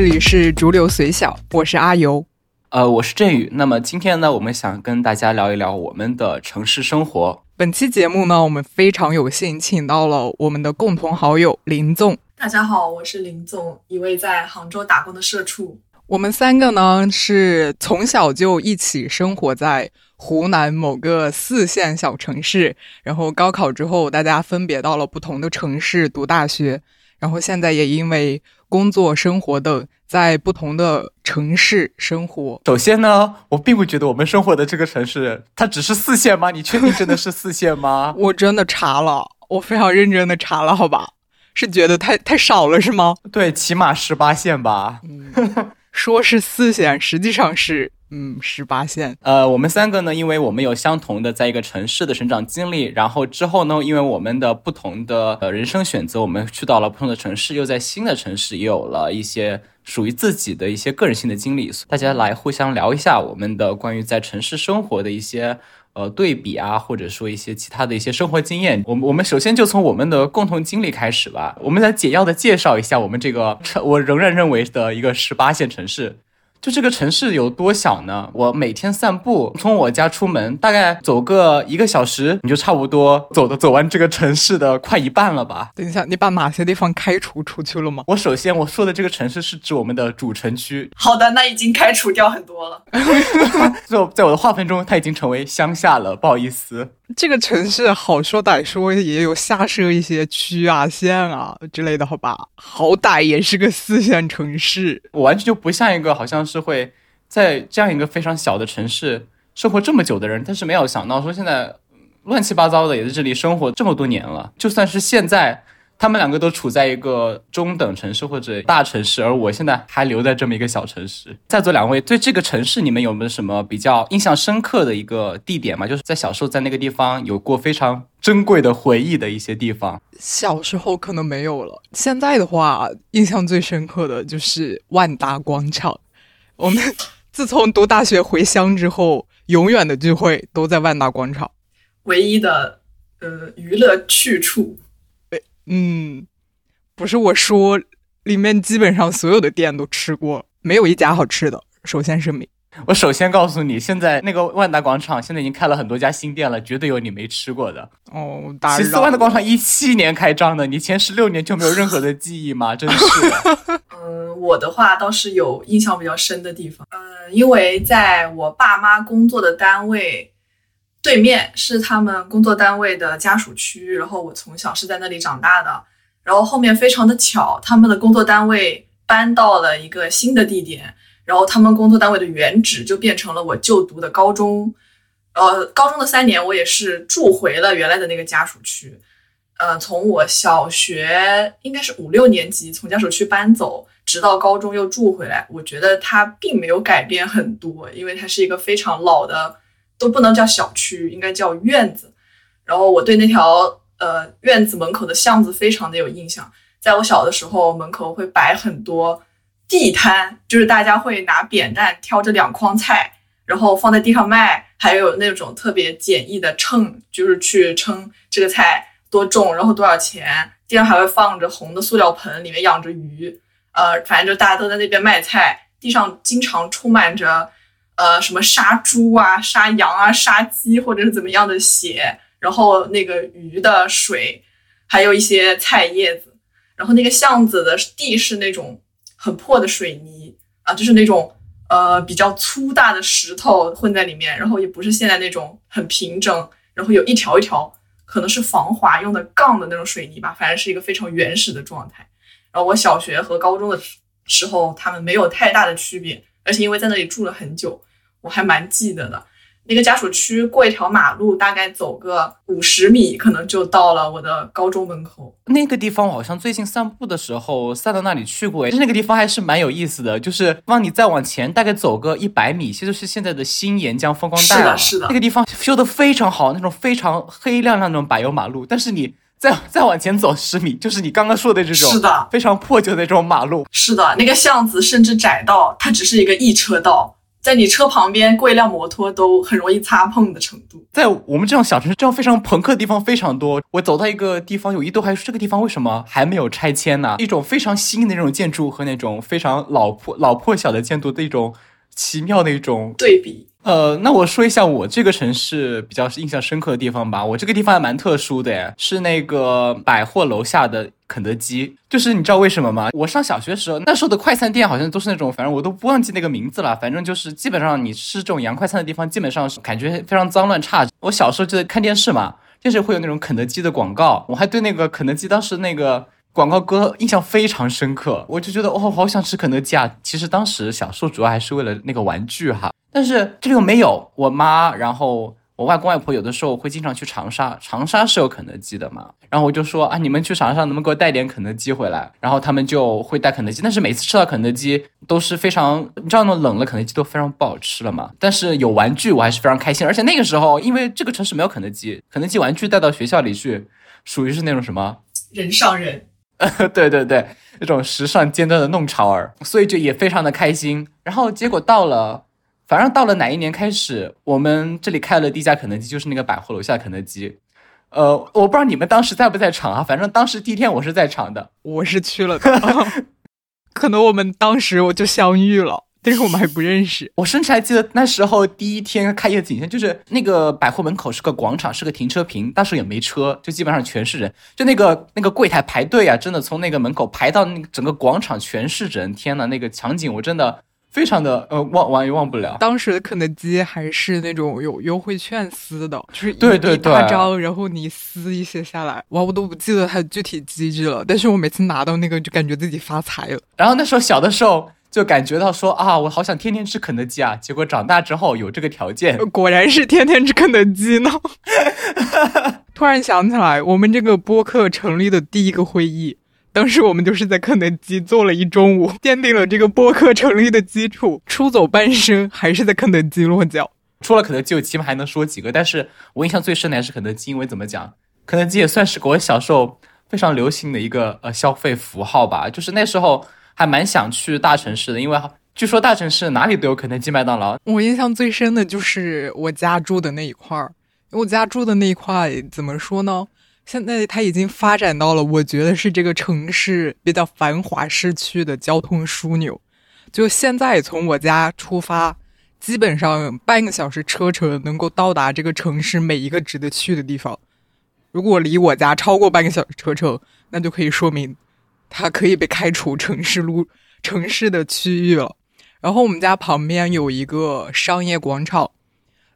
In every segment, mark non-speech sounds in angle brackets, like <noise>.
这里是逐流随小，我是阿尤。呃，我是振宇。那么今天呢，我们想跟大家聊一聊我们的城市生活。本期节目呢，我们非常有幸请到了我们的共同好友林纵。大家好，我是林纵，一位在杭州打工的社畜。我们三个呢是从小就一起生活在湖南某个四线小城市，然后高考之后，大家分别到了不同的城市读大学，然后现在也因为工作、生活等。在不同的城市生活。首先呢，我并不觉得我们生活的这个城市它只是四线吗？你确定真的是四线吗？<laughs> 我真的查了，我非常认真的查了，好吧？是觉得太太少了是吗？对，起码十八线吧。说是四线，实际上是。嗯，十八线。呃，我们三个呢，因为我们有相同的在一个城市的成长经历，然后之后呢，因为我们的不同的呃人生选择，我们去到了不同的城市，又在新的城市也有了一些属于自己的一些个人性的经历。大家来互相聊一下我们的关于在城市生活的一些呃对比啊，或者说一些其他的一些生活经验。我们我们首先就从我们的共同经历开始吧。我们来简要的介绍一下我们这个我仍然认为的一个十八线城市。就这个城市有多小呢？我每天散步，从我家出门，大概走个一个小时，你就差不多走的走完这个城市的快一半了吧？等一下，你把哪些地方开除出去了吗？我首先我说的这个城市是指我们的主城区。好的，那已经开除掉很多了。<laughs> 就在我的划分中，它已经成为乡下了，不好意思。这个城市好说歹说也有下设一些区啊、县啊之类的，好吧？好歹也是个四线城市，我完全就不像一个好像是会在这样一个非常小的城市生活这么久的人，但是没有想到说现在乱七八糟的也在这里生活这么多年了，就算是现在。他们两个都处在一个中等城市或者大城市，而我现在还留在这么一个小城市。在座两位对这个城市，你们有没有什么比较印象深刻的一个地点吗？就是在小时候在那个地方有过非常珍贵的回忆的一些地方。小时候可能没有了，现在的话，印象最深刻的就是万达广场。我们自从读大学回乡之后，永远的聚会都在万达广场，唯一的呃娱乐去处。嗯，不是我说，里面基本上所有的店都吃过，没有一家好吃的。首先声明，我首先告诉你，现在那个万达广场现在已经开了很多家新店了，绝对有你没吃过的。哦，其实万达广场一七年开张的，你前十六年就没有任何的记忆吗？真是。嗯，<laughs> 我的话倒是有印象比较深的地方。嗯，因为在我爸妈工作的单位。对面是他们工作单位的家属区，然后我从小是在那里长大的，然后后面非常的巧，他们的工作单位搬到了一个新的地点，然后他们工作单位的原址就变成了我就读的高中，呃，高中的三年我也是住回了原来的那个家属区，呃，从我小学应该是五六年级从家属区搬走，直到高中又住回来，我觉得它并没有改变很多，因为它是一个非常老的。都不能叫小区，应该叫院子。然后我对那条呃院子门口的巷子非常的有印象。在我小的时候，门口会摆很多地摊，就是大家会拿扁担挑着两筐菜，然后放在地上卖。还有那种特别简易的秤，就是去称这个菜多重，然后多少钱。地上还会放着红的塑料盆，里面养着鱼。呃，反正就大家都在那边卖菜，地上经常充满着。呃，什么杀猪啊、杀羊啊、杀鸡，或者是怎么样的血，然后那个鱼的水，还有一些菜叶子，然后那个巷子的地是那种很破的水泥啊，就是那种呃比较粗大的石头混在里面，然后也不是现在那种很平整，然后有一条一条可能是防滑用的杠的那种水泥吧，反正是一个非常原始的状态。然后我小学和高中的时候，他们没有太大的区别，而且因为在那里住了很久。我还蛮记得的，那个家属区过一条马路，大概走个五十米，可能就到了我的高中门口。那个地方我好像最近散步的时候散到那里去过，那个地方还是蛮有意思的。就是往你再往前大概走个一百米，其实是现在的新沿江风光带是的，是的。那个地方修的非常好，那种非常黑亮亮那种柏油马路。但是你再再往前走十米，就是你刚刚说的这种，是的，非常破旧的这种马路。是的，那个巷子甚至窄到它只是一个一车道。在你车旁边过一辆摩托都很容易擦碰的程度。在我们这种小城市，这样非常朋克的地方非常多。我走到一个地方，有一度还说这个地方为什么还没有拆迁呢？一种非常新的那种建筑和那种非常老破老破小的建筑的一种奇妙的一种对比。呃，那我说一下我这个城市比较印象深刻的地方吧。我这个地方还蛮特殊的，是那个百货楼下的肯德基。就是你知道为什么吗？我上小学的时候，那时候的快餐店好像都是那种，反正我都不忘记那个名字了。反正就是基本上你吃这种洋快餐的地方，基本上是感觉非常脏乱差。我小时候就在看电视嘛，电视会有那种肯德基的广告，我还对那个肯德基当时那个广告歌印象非常深刻。我就觉得哦，好想吃肯德基啊！其实当时小时候主要还是为了那个玩具哈。但是这里又没有我妈，然后我外公外婆有的时候会经常去长沙，长沙是有肯德基的嘛。然后我就说啊，你们去长沙能不能给我带点肯德基回来？然后他们就会带肯德基，但是每次吃到肯德基都是非常，你知道那种冷了肯德基都非常不好吃了嘛。但是有玩具我还是非常开心，而且那个时候因为这个城市没有肯德基，肯德基玩具带到学校里去，属于是那种什么人上人，<laughs> 对对对，那种时尚尖端的弄潮儿，所以就也非常的开心。然后结果到了。反正到了哪一年开始，我们这里开了第一家肯德基，就是那个百货楼下肯德基。呃，我不知道你们当时在不在场啊？反正当时第一天我是在场的，我是去了的。<laughs> 可能我们当时我就相遇了，但是我们还不认识。我甚至还记得那时候第一天开业景象，就是那个百货门口是个广场，是个停车坪，当时也没车，就基本上全是人，就那个那个柜台排队啊，真的从那个门口排到那个整个广场全是人。天呐，那个场景我真的。非常的呃忘忘也忘不了，当时的肯德基还是那种有优惠券撕的，就是对对对，大张，然后你撕一些下来，哇，我都不记得它具体机制了，但是我每次拿到那个就感觉自己发财了。然后那时候小的时候就感觉到说啊，我好想天天吃肯德基啊，结果长大之后有这个条件，果然是天天吃肯德基呢。<laughs> 突然想起来，我们这个播客成立的第一个会议。当时我们就是在肯德基坐了一中午，<laughs> 奠定了这个播客成立的基础。出走半生还是在肯德基落脚。除了肯德基，我起码还能说几个。但是我印象最深的还是肯德基，因为怎么讲，肯德基也算是我小时候非常流行的一个呃消费符号吧。就是那时候还蛮想去大城市的，因为据说大城市哪里都有肯德基、麦当劳。我印象最深的就是我家住的那一块儿，我家住的那一块怎么说呢？现在它已经发展到了，我觉得是这个城市比较繁华市区的交通枢纽。就现在从我家出发，基本上半个小时车程能够到达这个城市每一个值得去的地方。如果离我家超过半个小时车程，那就可以说明它可以被开除城市路城市的区域了。然后我们家旁边有一个商业广场。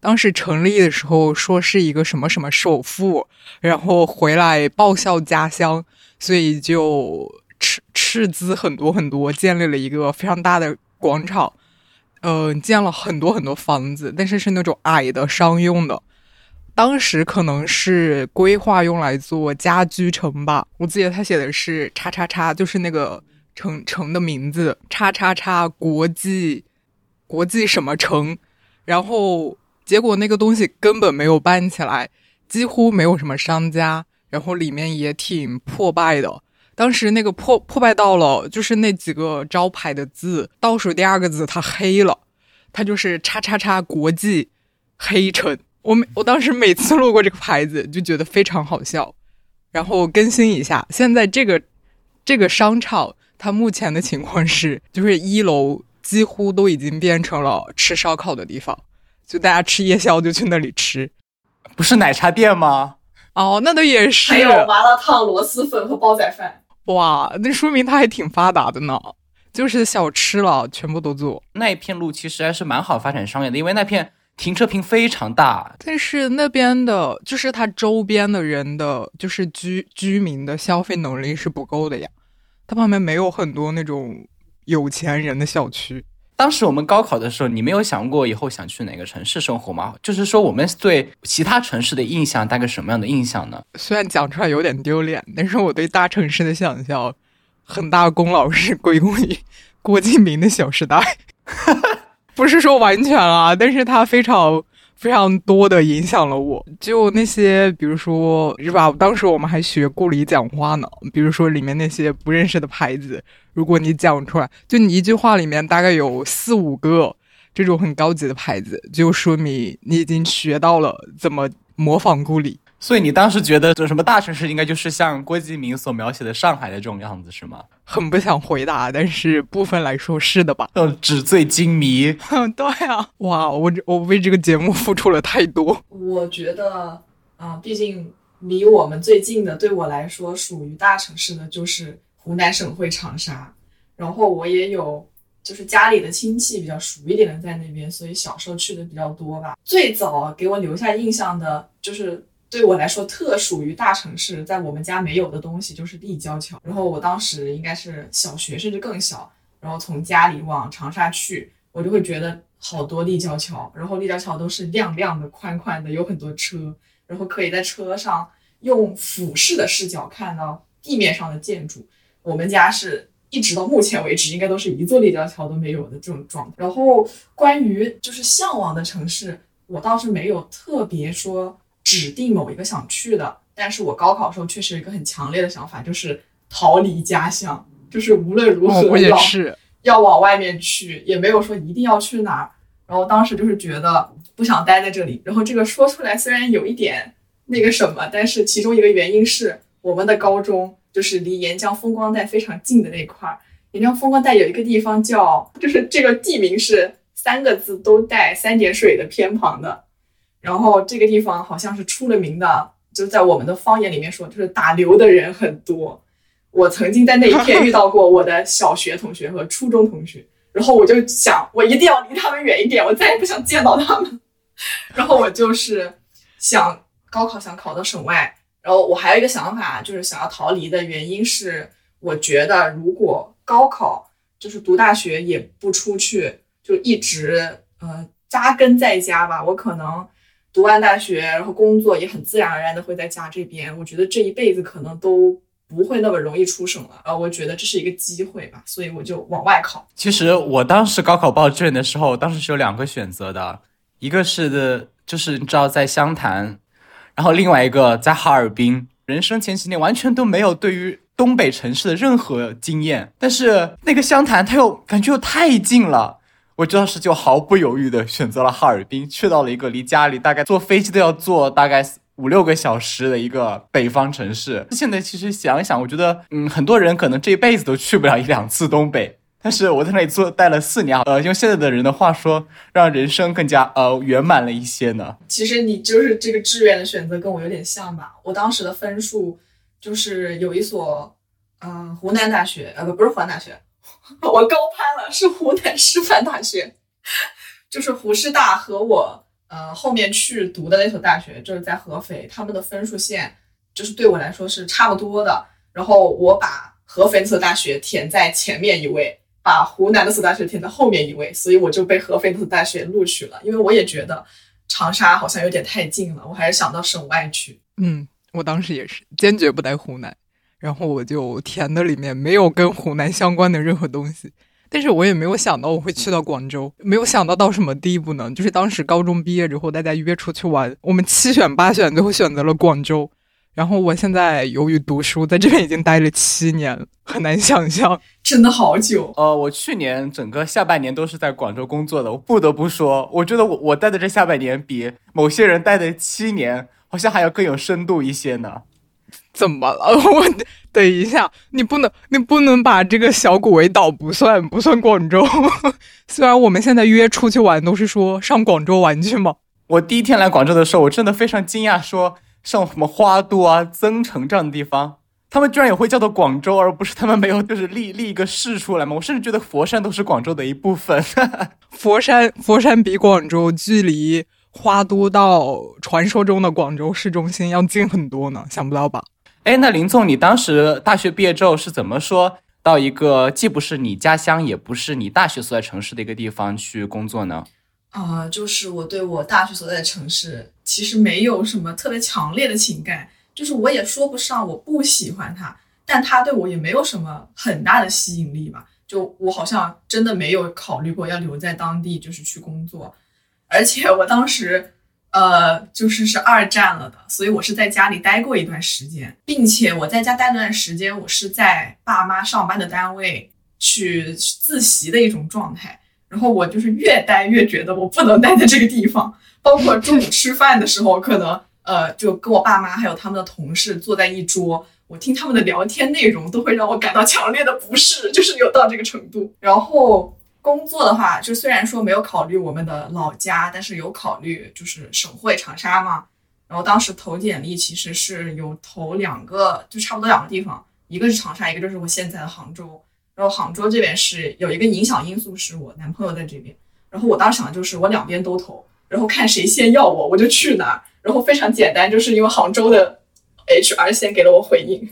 当时成立的时候说是一个什么什么首富，然后回来报效家乡，所以就斥斥资很多很多，建立了一个非常大的广场，嗯，建了很多很多房子，但是是那种矮的商用的。当时可能是规划用来做家居城吧，我记得他写的是叉叉叉，就是那个城城的名字，叉叉叉国际国际什么城，然后。结果那个东西根本没有办起来，几乎没有什么商家，然后里面也挺破败的。当时那个破破败到了，就是那几个招牌的字，倒数第二个字它黑了，它就是叉叉叉国际黑城。我我当时每次路过这个牌子就觉得非常好笑。然后更新一下，现在这个这个商场它目前的情况是，就是一楼几乎都已经变成了吃烧烤的地方。就大家吃夜宵就去那里吃，不是奶茶店吗？哦，那倒也是。还有麻辣烫、螺蛳粉和煲仔饭。哇，那说明它还挺发达的呢。就是小吃了，全部都做。那一片路其实还是蛮好发展商业的，因为那片停车坪非常大。但是那边的，就是它周边的人的，就是居居民的消费能力是不够的呀。它旁边没有很多那种有钱人的小区。当时我们高考的时候，你没有想过以后想去哪个城市生活吗？就是说，我们对其他城市的印象大概什么样的印象呢？虽然讲出来有点丢脸，但是我对大城市的想象，很大功劳是归功于郭敬明的《小时代》，<laughs> 不是说完全啊，但是他非常。非常多的影响了我，就那些，比如说是吧？当时我们还学顾里讲话呢，比如说里面那些不认识的牌子，如果你讲出来，就你一句话里面大概有四五个这种很高级的牌子，就说明你已经学到了怎么模仿顾里。所以你当时觉得这什么大城市应该就是像郭敬明所描写的上海的这种样子是吗？很不想回答，但是部分来说是的吧。嗯，纸醉金迷。<laughs> 对啊，哇，我我为这个节目付出了太多。我觉得啊，毕竟离我们最近的，对我来说属于大城市的就是湖南省会长沙。然后我也有就是家里的亲戚比较熟一点的在那边，所以小时候去的比较多吧。最早给我留下印象的就是。对我来说，特属于大城市，在我们家没有的东西就是立交桥。然后我当时应该是小学，甚至更小。然后从家里往长沙去，我就会觉得好多立交桥。然后立交桥都是亮亮的、宽宽的，有很多车，然后可以在车上用俯视的视角看到地面上的建筑。我们家是一直到目前为止，应该都是一座立交桥都没有的这种状态。然后关于就是向往的城市，我倒是没有特别说。指定某一个想去的，但是我高考时候确实有一个很强烈的想法，就是逃离家乡，就是无论如何要要往外面去，也没有说一定要去哪儿。然后当时就是觉得不想待在这里。然后这个说出来虽然有一点那个什么，但是其中一个原因是我们的高中就是离沿江风光带非常近的那块儿。沿江风光带有一个地方叫，就是这个地名是三个字都带三点水的偏旁的。然后这个地方好像是出了名的，就在我们的方言里面说，就是打流的人很多。我曾经在那一片遇到过我的小学同学和初中同学，然后我就想，我一定要离他们远一点，我再也不想见到他们。然后我就是想高考想考到省外，然后我还有一个想法，就是想要逃离的原因是，我觉得如果高考就是读大学也不出去，就一直呃扎根在家吧，我可能。读完大学，然后工作也很自然而然的会在家这边。我觉得这一辈子可能都不会那么容易出省了啊！我觉得这是一个机会吧，所以我就往外考。其实我当时高考报志愿的时候，当时是有两个选择的，一个是的，就是你知道在湘潭，然后另外一个在哈尔滨。人生前几年完全都没有对于东北城市的任何经验，但是那个湘潭它又感觉又太近了。我当时就毫不犹豫的选择了哈尔滨，去到了一个离家里大概坐飞机都要坐大概五六个小时的一个北方城市。现在其实想一想，我觉得，嗯，很多人可能这一辈子都去不了一两次东北。但是我在那里做待了四年，呃，用现在的人的话说，让人生更加呃圆满了一些呢。其实你就是这个志愿的选择跟我有点像吧？我当时的分数就是有一所，嗯，湖南大学，呃，不，不是湖南大学。<laughs> 我高攀了，是湖南师范大学，就是湖师大和我呃后面去读的那所大学，就是在合肥，他们的分数线就是对我来说是差不多的。然后我把合肥那所大学填在前面一位，把湖南那所大学填在后面一位，所以我就被合肥那所大学录取了。因为我也觉得长沙好像有点太近了，我还是想到省外去。嗯，我当时也是坚决不待湖南。然后我就填的里面没有跟湖南相关的任何东西，但是我也没有想到我会去到广州，没有想到到什么地步呢？就是当时高中毕业之后，大家约出去玩，我们七选八选，最后选择了广州。然后我现在由于读书在这边已经待了七年，很难想象，<laughs> 真的好久。呃，我去年整个下半年都是在广州工作的，我不得不说，我觉得我我待的这下半年比某些人待的七年好像还要更有深度一些呢。怎么了？<laughs> 我等一下，你不能，你不能把这个小古围岛不算，不算广州。<laughs> 虽然我们现在约出去玩都是说上广州玩去嘛。我第一天来广州的时候，我真的非常惊讶，说像什么花都啊、增城这样的地方，他们居然也会叫做广州，而不是他们没有就是立立一个市出来吗？我甚至觉得佛山都是广州的一部分。<laughs> 佛山，佛山比广州距离花都到传说中的广州市中心要近很多呢，想不到吧？哎，那林总，你当时大学毕业之后是怎么说到一个既不是你家乡，也不是你大学所在城市的一个地方去工作呢？啊，就是我对我大学所在的城市其实没有什么特别强烈的情感，就是我也说不上我不喜欢它，但它对我也没有什么很大的吸引力吧。就我好像真的没有考虑过要留在当地，就是去工作，而且我当时。呃，就是是二战了的，所以我是在家里待过一段时间，并且我在家待段时间，我是在爸妈上班的单位去自习的一种状态。然后我就是越待越觉得我不能待在这个地方，包括中午吃饭的时候，可能呃就跟我爸妈还有他们的同事坐在一桌，我听他们的聊天内容都会让我感到强烈的不适，就是有到这个程度。然后工作的话，就虽然说没有考虑我们的老家，但是有考虑就是省会长沙嘛。然后当时投简历其实是有投两个，就差不多两个地方，一个是长沙，一个就是我现在的杭州。然后杭州这边是有一个影响因素，是我男朋友在这边。然后我当时想的就是我两边都投，然后看谁先要我，我就去哪儿。然后非常简单，就是因为杭州的 HR 先给了我回应。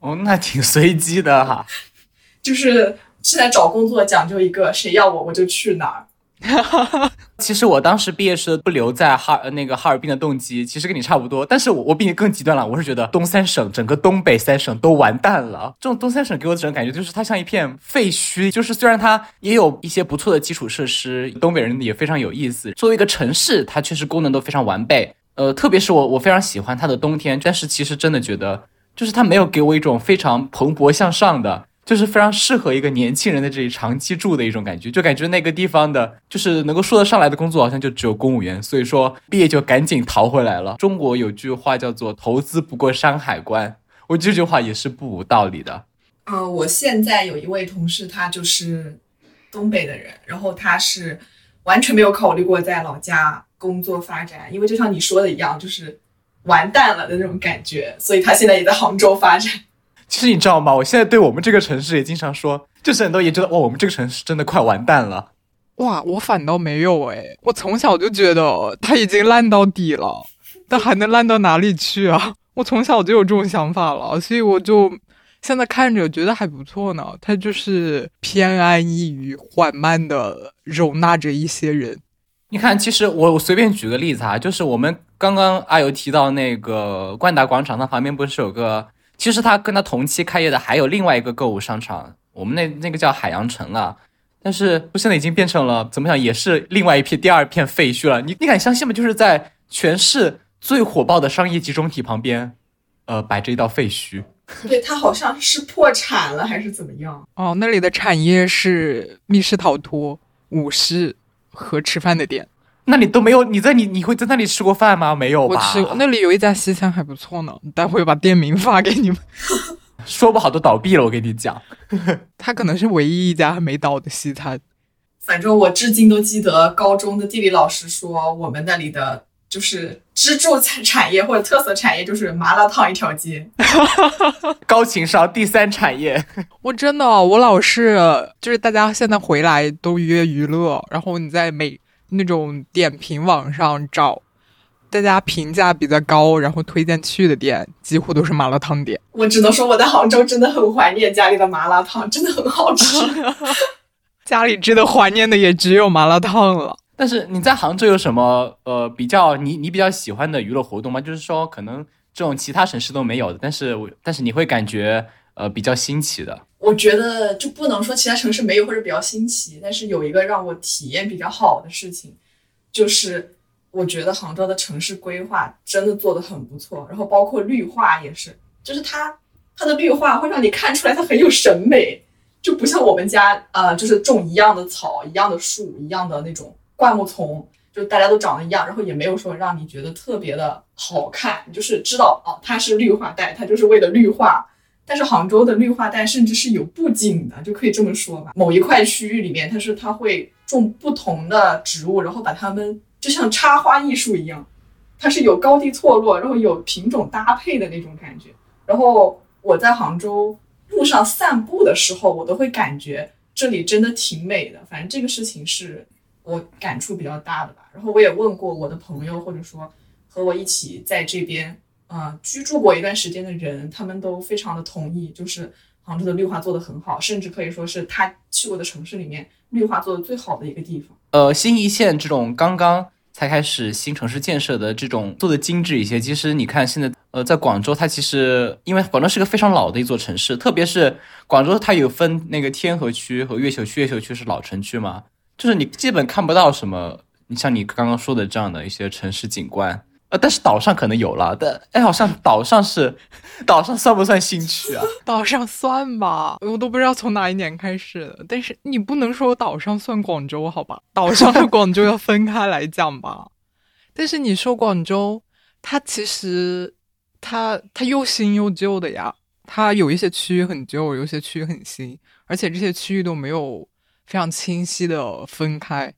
哦，那挺随机的哈。<laughs> 就是现在找工作讲究一个，谁要我我就去哪儿。<laughs> 其实我当时毕业时不留在哈那个哈尔滨的动机，其实跟你差不多。但是我我比你更极端了，我是觉得东三省整个东北三省都完蛋了。这种东三省给我的这种感觉就是它像一片废墟。就是虽然它也有一些不错的基础设施，东北人也非常有意思。作为一个城市，它确实功能都非常完备。呃，特别是我我非常喜欢它的冬天，但是其实真的觉得，就是它没有给我一种非常蓬勃向上的。就是非常适合一个年轻人在这里长期住的一种感觉，就感觉那个地方的，就是能够说得上来的工作，好像就只有公务员。所以说毕业就赶紧逃回来了。中国有句话叫做“投资不过山海关”，我这句话也是不无道理的。嗯，我现在有一位同事，他就是东北的人，然后他是完全没有考虑过在老家工作发展，因为就像你说的一样，就是完蛋了的那种感觉，所以他现在也在杭州发展。其实你知道吗？我现在对我们这个城市也经常说，就是很多也知道，哇，我们这个城市真的快完蛋了。哇，我反倒没有哎，我从小就觉得它已经烂到底了，但还能烂到哪里去啊？我从小就有这种想法了，所以我就现在看着觉得还不错呢。它就是偏安一隅，缓慢的容纳着一些人。你看，其实我我随便举个例子啊，就是我们刚刚阿尤提到那个万达广场，它旁边不是有个？其实他跟他同期开业的还有另外一个购物商场，我们那那个叫海洋城了，但是现在已经变成了怎么讲，也是另外一片第二片废墟了。你你敢相信吗？就是在全市最火爆的商业集中体旁边，呃，摆着一道废墟。对，它好像是破产了还是怎么样？哦，那里的产业是密室逃脱、舞狮和吃饭的店。那你都没有？你在你你会在那里吃过饭吗？没有吧？我吃过那里有一家西餐还不错呢，待会把店名发给你们。<laughs> 说不好都倒闭了，我跟你讲。<laughs> 他可能是唯一一家还没倒的西餐。反正我至今都记得高中的地理老师说，我们那里的就是支柱产产业或者特色产业就是麻辣烫一条街。<laughs> 高情商第三产业。我真的，我老是就是大家现在回来都约娱乐，然后你在每。那种点评网上找大家评价比较高，然后推荐去的店，几乎都是麻辣烫店。我只能说我在杭州真的很怀念家里的麻辣烫，真的很好吃。<laughs> 家里值得怀念的也只有麻辣烫了。但是你在杭州有什么呃比较你你比较喜欢的娱乐活动吗？就是说可能这种其他城市都没有的，但是但是你会感觉呃比较新奇的。我觉得就不能说其他城市没有或者比较新奇，但是有一个让我体验比较好的事情，就是我觉得杭州的城市规划真的做得很不错，然后包括绿化也是，就是它它的绿化会让你看出来它很有审美，就不像我们家呃就是种一样的草、一样的树、一样的那种灌木丛，就大家都长得一样，然后也没有说让你觉得特别的好看，就是知道哦它是绿化带，它就是为了绿化。但是杭州的绿化带甚至是有布景的，就可以这么说吧。某一块区域里面，它是它会种不同的植物，然后把它们就像插花艺术一样，它是有高低错落，然后有品种搭配的那种感觉。然后我在杭州路上散步的时候，我都会感觉这里真的挺美的。反正这个事情是我感触比较大的吧。然后我也问过我的朋友，或者说和我一起在这边。呃，居住过一段时间的人，他们都非常的同意，就是杭州的绿化做得很好，甚至可以说是他去过的城市里面绿化做的最好的一个地方。呃，新一线这种刚刚才开始新城市建设的这种做的精致一些。其实你看现在，呃，在广州，它其实因为广州是个非常老的一座城市，特别是广州它有分那个天河区和越秀区，越秀区是老城区嘛，就是你基本看不到什么，你像你刚刚说的这样的一些城市景观。呃，但是岛上可能有了，但哎，好像岛上是，岛上算不算新区啊？<laughs> 岛上算吧，我都不知道从哪一年开始的。但是你不能说岛上算广州，好吧？岛上和广州要分开来讲吧。但是你说广州，它其实它它又新又旧的呀，它有一些区域很旧，有些区域很新，而且这些区域都没有非常清晰的分开。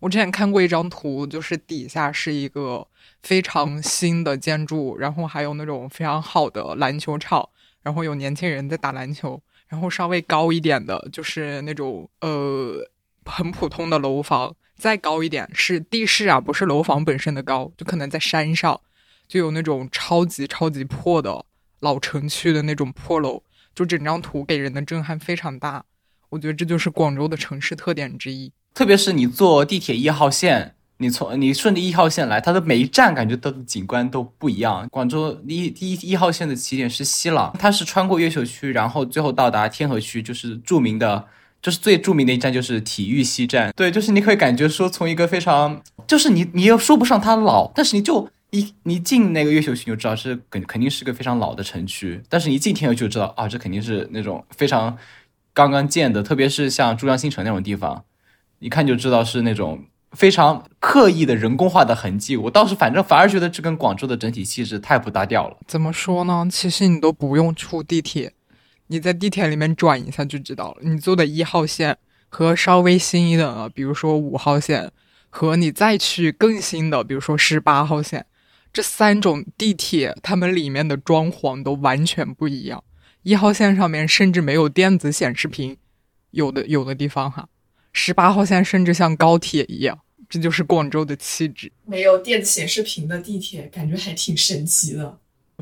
我之前看过一张图，就是底下是一个非常新的建筑，然后还有那种非常好的篮球场，然后有年轻人在打篮球，然后稍微高一点的就是那种呃很普通的楼房，再高一点是地势啊，不是楼房本身的高，就可能在山上就有那种超级超级破的老城区的那种破楼，就整张图给人的震撼非常大。我觉得这就是广州的城市特点之一。特别是你坐地铁一号线，你从你顺着一号线来，它的每一站感觉到的景观都不一样。广州一第一一号线的起点是西朗，它是穿过越秀区，然后最后到达天河区，就是著名的，就是最著名的一站就是体育西站。对，就是你可以感觉说从一个非常，就是你你又说不上它老，但是你就一你进那个越秀区就知道是肯肯定是个非常老的城区，但是你进天河就知道啊，这肯定是那种非常刚刚建的，特别是像珠江新城那种地方。一看就知道是那种非常刻意的人工化的痕迹。我倒是反正反而觉得这跟广州的整体气质太不搭调了。怎么说呢？其实你都不用出地铁，你在地铁里面转一下就知道了。你坐的一号线和稍微新一点的，比如说五号线，和你再去更新的，比如说十八号线，这三种地铁，它们里面的装潢都完全不一样。一号线上面甚至没有电子显示屏，有的有的地方哈。十八号线甚至像高铁一样，这就是广州的气质。没有电子显示屏的地铁，感觉还挺神奇的。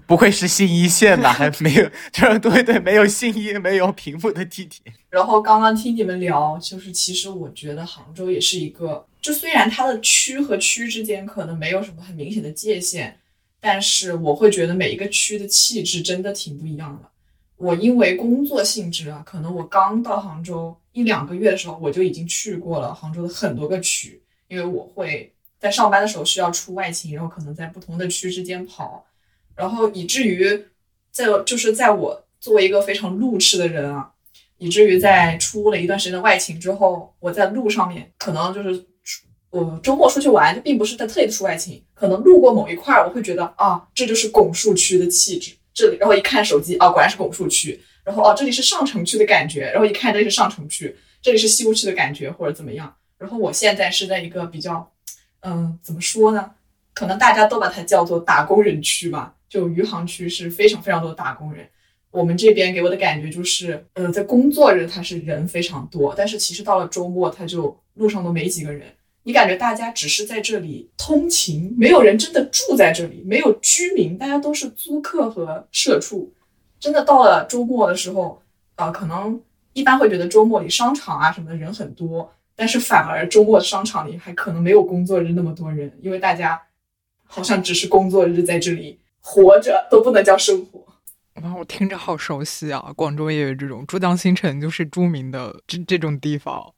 不愧是新一线吧，还没有，<laughs> 就是对对，没有新一，没有平复的地铁。然后刚刚听你们聊，就是其实我觉得杭州也是一个，就虽然它的区和区之间可能没有什么很明显的界限，但是我会觉得每一个区的气质真的挺不一样的。我因为工作性质啊，可能我刚到杭州一两个月的时候，我就已经去过了杭州的很多个区，因为我会在上班的时候需要出外勤，然后可能在不同的区之间跑，然后以至于在就是在我作为一个非常路痴的人啊，以至于在出了一段时间的外勤之后，我在路上面可能就是我周末出去玩，就并不是在特意出外勤，可能路过某一块，我会觉得啊，这就是拱墅区的气质。这里，然后一看手机，哦，果然是拱墅区。然后哦，这里是上城区的感觉。然后一看，这里是上城区，这里是西湖区的感觉，或者怎么样。然后我现在是在一个比较，嗯，怎么说呢？可能大家都把它叫做打工人区吧。就余杭区是非常非常多的打工人。我们这边给我的感觉就是，呃，在工作日它是人非常多，但是其实到了周末，它就路上都没几个人。你感觉大家只是在这里通勤，没有人真的住在这里，没有居民，大家都是租客和社畜。真的到了周末的时候，呃，可能一般会觉得周末里商场啊什么的人很多，但是反而周末商场里还可能没有工作日那么多人，因为大家好像只是工作日在这里活着，都不能叫生活。哇，我听着好熟悉啊！广州也有这种珠江新城，就是著名的这这种地方。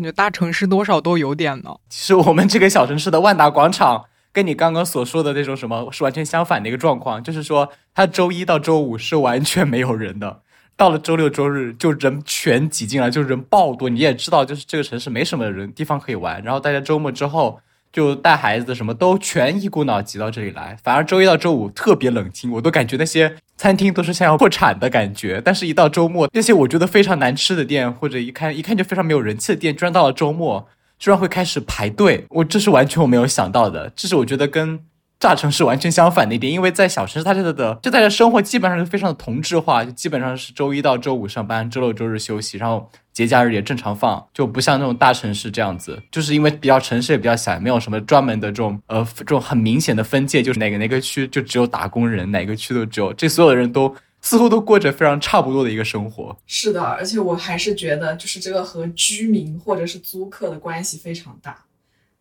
感觉大城市多少都有点呢。其实我们这个小城市的万达广场，跟你刚刚所说的那种什么是完全相反的一个状况，就是说它周一到周五是完全没有人的，到了周六周日就人全挤进来，就人爆多。你也知道，就是这个城市没什么人地方可以玩，然后大家周末之后。就带孩子什么都全一股脑挤到这里来，反而周一到周五特别冷清，我都感觉那些餐厅都是像要破产的感觉。但是，一到周末，那些我觉得非常难吃的店，或者一看 <laughs> 一看就非常没有人气的店，居然到了周末，居然会开始排队。我这是完全我没有想到的，这是我觉得跟。大城市完全相反的一点，因为在小城市，它这的就大家生活基本上是非常的同质化，就基本上是周一到周五上班，周六周日休息，然后节假日也正常放，就不像那种大城市这样子，就是因为比较城市也比较小，没有什么专门的这种呃这种很明显的分界，就是哪个哪个区就只有打工人，哪个区都只有这所有的人都似乎都过着非常差不多的一个生活。是的，而且我还是觉得，就是这个和居民或者是租客的关系非常大，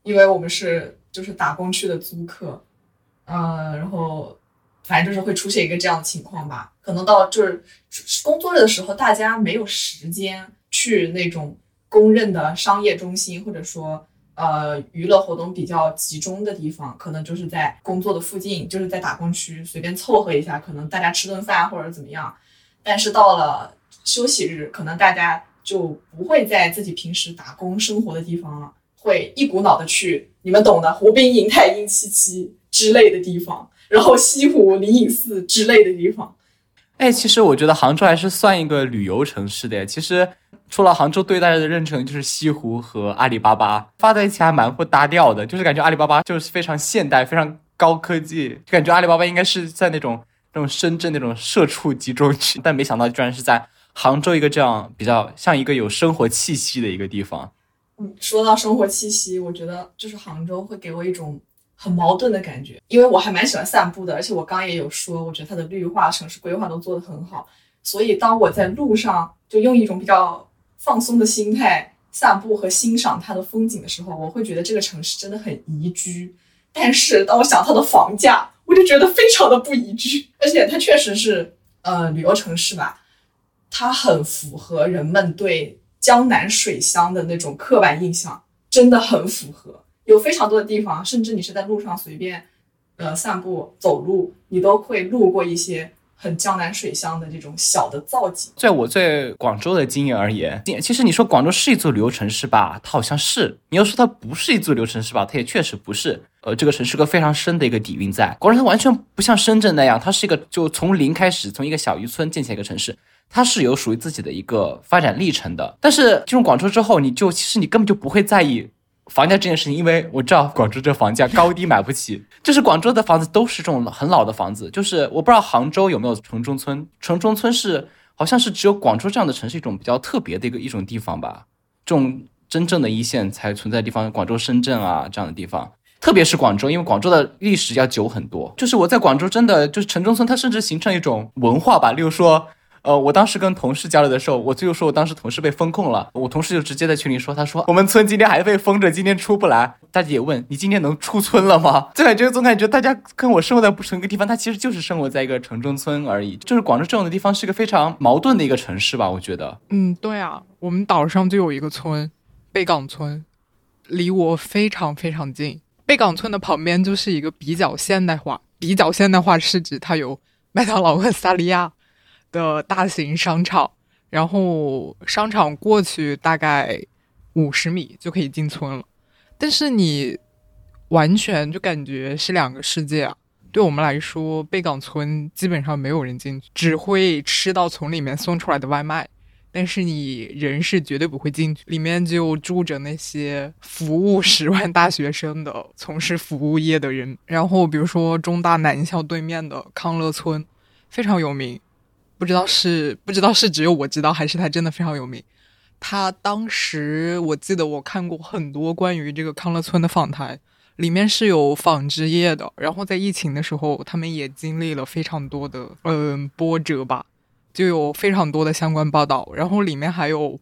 因为我们是就是打工区的租客。嗯，然后反正就是会出现一个这样的情况吧。可能到就是工作日的时候，大家没有时间去那种公认的商业中心，或者说呃娱乐活动比较集中的地方，可能就是在工作的附近，就是在打工区随便凑合一下，可能大家吃顿饭或者怎么样。但是到了休息日，可能大家就不会在自己平时打工生活的地方了，会一股脑的去你们懂的，湖滨银泰英七七之类的地方，然后西湖灵隐寺之类的地方。哎，其实我觉得杭州还是算一个旅游城市的。其实除了杭州对大家的认成就是西湖和阿里巴巴，发在一起还蛮不搭调的。就是感觉阿里巴巴就是非常现代、非常高科技，就感觉阿里巴巴应该是在那种那种深圳那种社畜集中区，但没想到居然是在杭州一个这样比较像一个有生活气息的一个地方。嗯，说到生活气息，我觉得就是杭州会给我一种。很矛盾的感觉，因为我还蛮喜欢散步的，而且我刚也有说，我觉得它的绿化、城市规划都做得很好，所以当我在路上就用一种比较放松的心态散步和欣赏它的风景的时候，我会觉得这个城市真的很宜居。但是当我想它的房价，我就觉得非常的不宜居，而且它确实是呃旅游城市吧，它很符合人们对江南水乡的那种刻板印象，真的很符合。有非常多的地方，甚至你是在路上随便，呃，散步走路，你都会路过一些很江南水乡的这种小的造景。在我在广州的经验而言，其实你说广州是一座旅游城市吧，它好像是；你要说它不是一座旅游城市吧，它也确实不是。呃，这个城市个非常深的一个底蕴在。广州它完全不像深圳那样，它是一个就从零开始，从一个小渔村建起来一个城市，它是有属于自己的一个发展历程的。但是进入广州之后，你就其实你根本就不会在意。房价这件事情，因为我知道广州这房价高低买不起，就是广州的房子都是这种很老的房子，就是我不知道杭州有没有城中村，城中村是好像是只有广州这样的城市一种比较特别的一个一种地方吧，这种真正的一线才存在地方，广州、深圳啊这样的地方，特别是广州，因为广州的历史要久很多，就是我在广州真的就是城中村，它甚至形成一种文化吧，例如说。呃，我当时跟同事交流的时候，我就说我当时同事被封控了，我同事就直接在群里说，他说我们村今天还被封着，今天出不来。大家也问你今天能出村了吗？就感觉总感觉大家跟我生活在不同一个地方，他其实就是生活在一个城中村而已。就是广州这种的地方是一个非常矛盾的一个城市吧，我觉得。嗯，对啊，我们岛上就有一个村，贝岗村，离我非常非常近。贝岗村的旁边就是一个比较现代化，比较现代化是指它有麦当劳和萨莉亚。的大型商场，然后商场过去大概五十米就可以进村了，但是你完全就感觉是两个世界啊！对我们来说，贝岗村基本上没有人进去，只会吃到从里面送出来的外卖，但是你人是绝对不会进去。里面就住着那些服务十万大学生的从事服务业的人，然后比如说中大南校对面的康乐村非常有名。不知道是不知道是只有我知道，还是他真的非常有名。他当时我记得我看过很多关于这个康乐村的访谈，里面是有纺织业的。然后在疫情的时候，他们也经历了非常多的嗯波折吧，就有非常多的相关报道。然后里面还有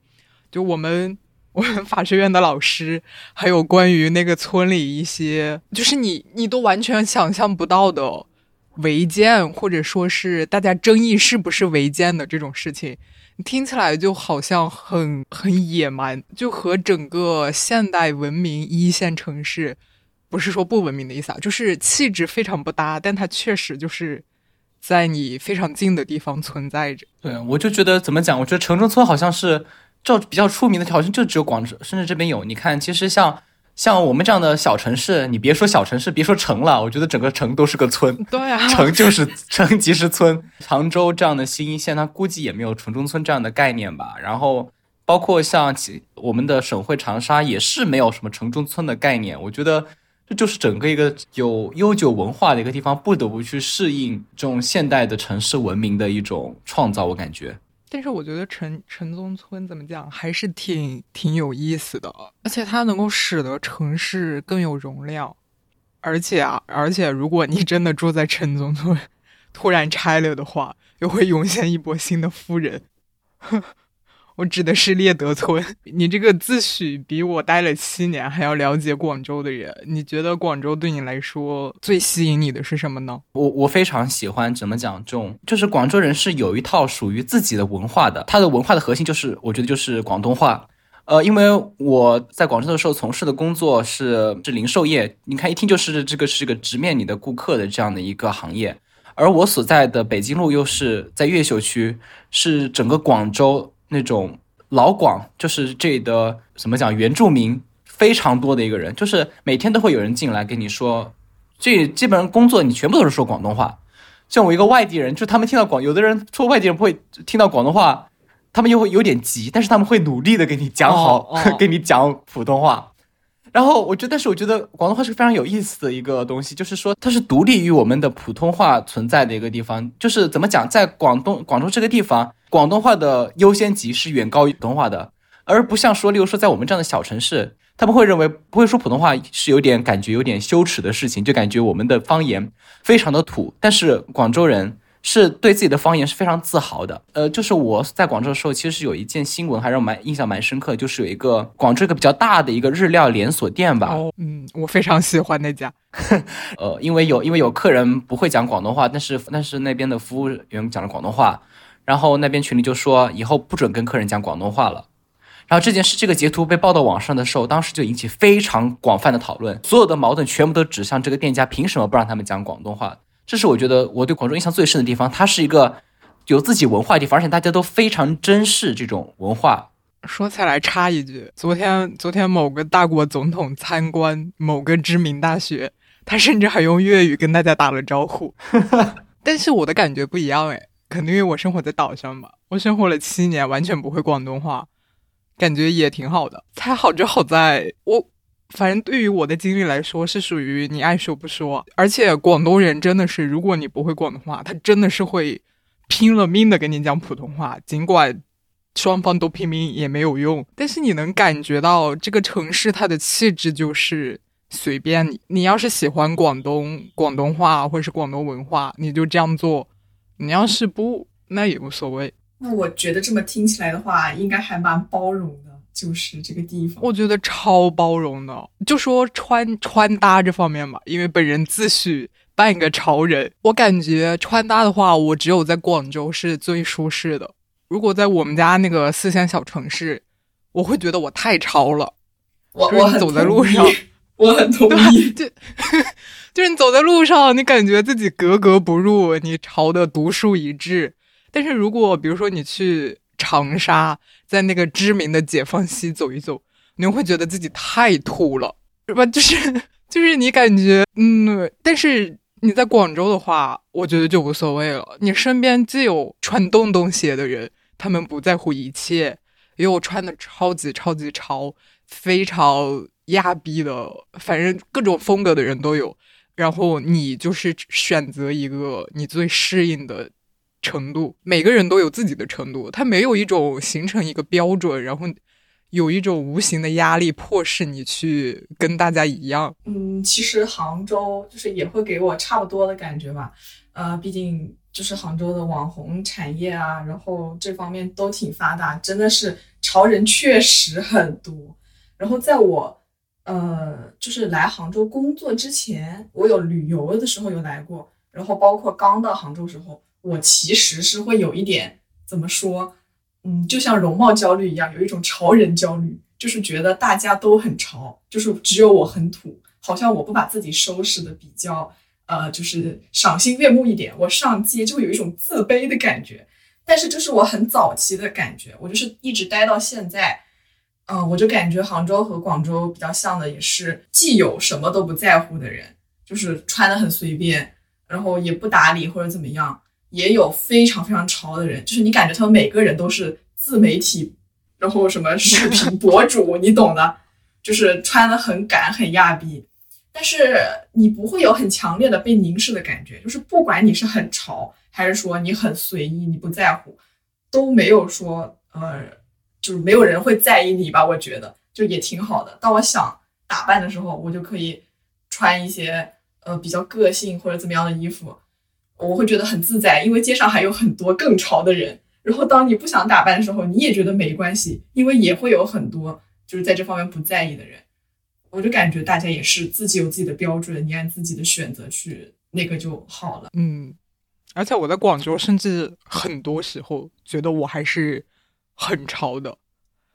就我们我们法学院的老师，还有关于那个村里一些，就是你你都完全想象不到的。违建，或者说是大家争议是不是违建的这种事情，听起来就好像很很野蛮，就和整个现代文明一线城市，不是说不文明的意思啊，就是气质非常不搭。但它确实就是在你非常近的地方存在着。对，我就觉得怎么讲？我觉得城中村好像是这比较出名的，好像就只有广州，甚至这边有。你看，其实像。像我们这样的小城市，你别说小城市，别说城了，我觉得整个城都是个村。对啊，<laughs> 城就是城即是村。常州这样的新一线，它估计也没有城中村这样的概念吧。然后，包括像我们的省会长沙，也是没有什么城中村的概念。我觉得这就是整个一个有悠久文化的一个地方，不得不去适应这种现代的城市文明的一种创造。我感觉。但是我觉得城城中村怎么讲还是挺挺有意思的，而且它能够使得城市更有容量，而且啊，而且如果你真的住在城中村，突然拆了的话，又会涌现一波新的富人。呵我指的是猎德村。<laughs> 你这个自诩比我待了七年还要了解广州的人，你觉得广州对你来说最吸引你的是什么呢？我我非常喜欢怎么讲这种，就是广州人是有一套属于自己的文化的，他的文化的核心就是我觉得就是广东话。呃，因为我在广州的时候从事的工作是是零售业，你看一听就是这个是个直面你的顾客的这样的一个行业，而我所在的北京路又是在越秀区，是整个广州那种老广，就是这里的怎么讲原住民非常多的一个人，就是每天都会有人进来跟你说，这基本上工作你全部都是说广东话。像我一个外地人，就他们听到广，有的人说外地人不会听到广东话。他们又会有点急，但是他们会努力的给你讲好，<laughs> 给你讲普通话。然后我觉得，但是我觉得广东话是非常有意思的一个东西，就是说它是独立于我们的普通话存在的一个地方。就是怎么讲，在广东广州这个地方，广东话的优先级是远高于普通话的，而不像说，例如说在我们这样的小城市，他们会认为不会说普通话是有点感觉有点羞耻的事情，就感觉我们的方言非常的土。但是广州人。是对自己的方言是非常自豪的。呃，就是我在广州的时候，其实是有一件新闻，还让我蛮印象蛮深刻，就是有一个广州一个比较大的一个日料连锁店吧。哦，嗯，我非常喜欢那家。<laughs> 呃，因为有因为有客人不会讲广东话，但是但是那边的服务员讲了广东话，然后那边群里就说以后不准跟客人讲广东话了。然后这件事这个截图被报到网上的时候，当时就引起非常广泛的讨论，所有的矛盾全部都指向这个店家凭什么不让他们讲广东话。这是我觉得我对广州印象最深的地方，它是一个有自己文化的地方，而且大家都非常珍视这种文化。说起来插一句，昨天昨天某个大国总统参观某个知名大学，他甚至还用粤语跟大家打了招呼。<laughs> 但是我的感觉不一样诶，可能因为我生活在岛上吧，我生活了七年，完全不会广东话，感觉也挺好的。才好就好在我。反正对于我的经历来说，是属于你爱说不说，而且广东人真的是，如果你不会广东话，他真的是会拼了命的跟你讲普通话，尽管双方都拼命也没有用。但是你能感觉到这个城市它的气质就是随便你，你要是喜欢广东广东话或者是广东文化，你就这样做；你要是不，那也无所谓。那我觉得这么听起来的话，应该还蛮包容的。就是这个地方，我觉得超包容的。就说穿穿搭这方面吧，因为本人自诩半个潮人，我感觉穿搭的话，我只有在广州是最舒适的。如果在我们家那个四线小城市，我会觉得我太潮了。我我走在路上，我很同意。就 <laughs> 就是你走在路上，你感觉自己格格不入，你潮的独树一帜。但是如果比如说你去。长沙在那个知名的解放西走一走，你会觉得自己太土了，是吧？就是 <laughs> 就是你感觉，嗯，但是你在广州的话，我觉得就无所谓了。你身边既有穿洞洞鞋的人，他们不在乎一切，也有穿的超级超级潮、非常亚逼的，反正各种风格的人都有。然后你就是选择一个你最适应的。程度，每个人都有自己的程度，他没有一种形成一个标准，然后有一种无形的压力迫使你去跟大家一样。嗯，其实杭州就是也会给我差不多的感觉吧，呃，毕竟就是杭州的网红产业啊，然后这方面都挺发达，真的是潮人确实很多。然后在我呃就是来杭州工作之前，我有旅游的时候有来过，然后包括刚到杭州时候。我其实是会有一点怎么说，嗯，就像容貌焦虑一样，有一种潮人焦虑，就是觉得大家都很潮，就是只有我很土，好像我不把自己收拾的比较，呃，就是赏心悦目一点，我上街就会有一种自卑的感觉。但是这是我很早期的感觉，我就是一直待到现在，嗯，我就感觉杭州和广州比较像的，也是既有什么都不在乎的人，就是穿的很随便，然后也不打理或者怎么样。也有非常非常潮的人，就是你感觉他们每个人都是自媒体，然后什么视频 <laughs> 博主，你懂的，就是穿的很赶很亚逼，但是你不会有很强烈的被凝视的感觉，就是不管你是很潮还是说你很随意，你不在乎，都没有说呃，就是没有人会在意你吧？我觉得就也挺好的。当我想打扮的时候，我就可以穿一些呃比较个性或者怎么样的衣服。我会觉得很自在，因为街上还有很多更潮的人。然后当你不想打扮的时候，你也觉得没关系，因为也会有很多就是在这方面不在意的人。我就感觉大家也是自己有自己的标准，你按自己的选择去那个就好了。嗯，而且我在广州，甚至很多时候觉得我还是很潮的。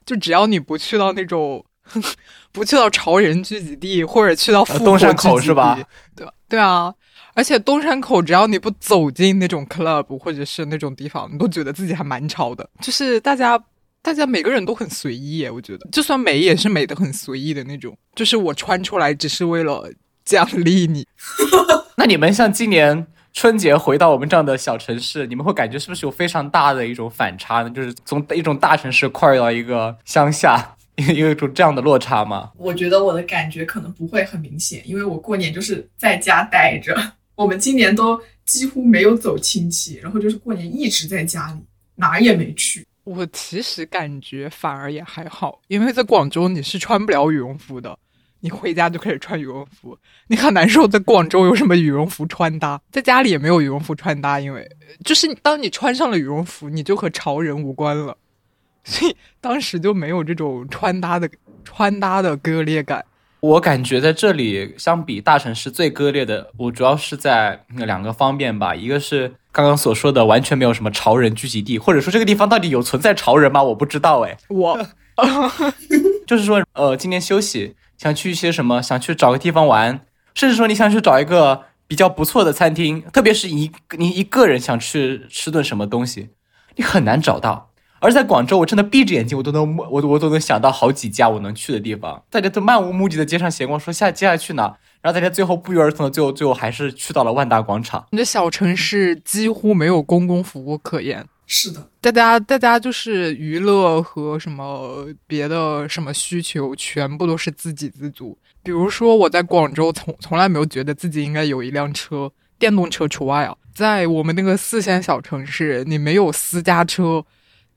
就只要你不去到那种 <laughs> 不去到潮人聚集地，或者去到富东山口是吧？对对啊，而且东山口只要你不走进那种 club 或者是那种地方，你都觉得自己还蛮潮的。就是大家大家每个人都很随意，我觉得就算美也是美的很随意的那种。就是我穿出来只是为了奖励你。<laughs> 那你们像今年春节回到我们这样的小城市，你们会感觉是不是有非常大的一种反差呢？就是从一种大城市跨越到一个乡下，<laughs> 有一种这样的落差吗？我觉得我的感觉可能不会很明显，因为我过年就是在家待着。我们今年都几乎没有走亲戚，然后就是过年一直在家里，哪也没去。我其实感觉反而也还好，因为在广州你是穿不了羽绒服的。你回家就开始穿羽绒服，你很难受。在广州有什么羽绒服穿搭？在家里也没有羽绒服穿搭，因为就是当你穿上了羽绒服，你就和潮人无关了，所以当时就没有这种穿搭的穿搭的割裂感。我感觉在这里相比大城市最割裂的，我主要是在两个方面吧，一个是刚刚所说的完全没有什么潮人聚集地，或者说这个地方到底有存在潮人吗？我不知道哎，我 <laughs> 就是说呃，今天休息。想去一些什么？想去找个地方玩，甚至说你想去找一个比较不错的餐厅，特别是一你一个人想去吃顿什么东西，你很难找到。而在广州，我真的闭着眼睛，我都能我我都能想到好几家我能去的地方。大家都漫无目的的街上闲逛，说下接下来去哪？然后大家最后不约而同的，最后最后还是去到了万达广场。你的小城市几乎没有公共服务可言。是的，大家大家就是娱乐和什么别的什么需求，全部都是自给自足。比如说我在广州，从从来没有觉得自己应该有一辆车，电动车除外啊。在我们那个四线小城市，你没有私家车，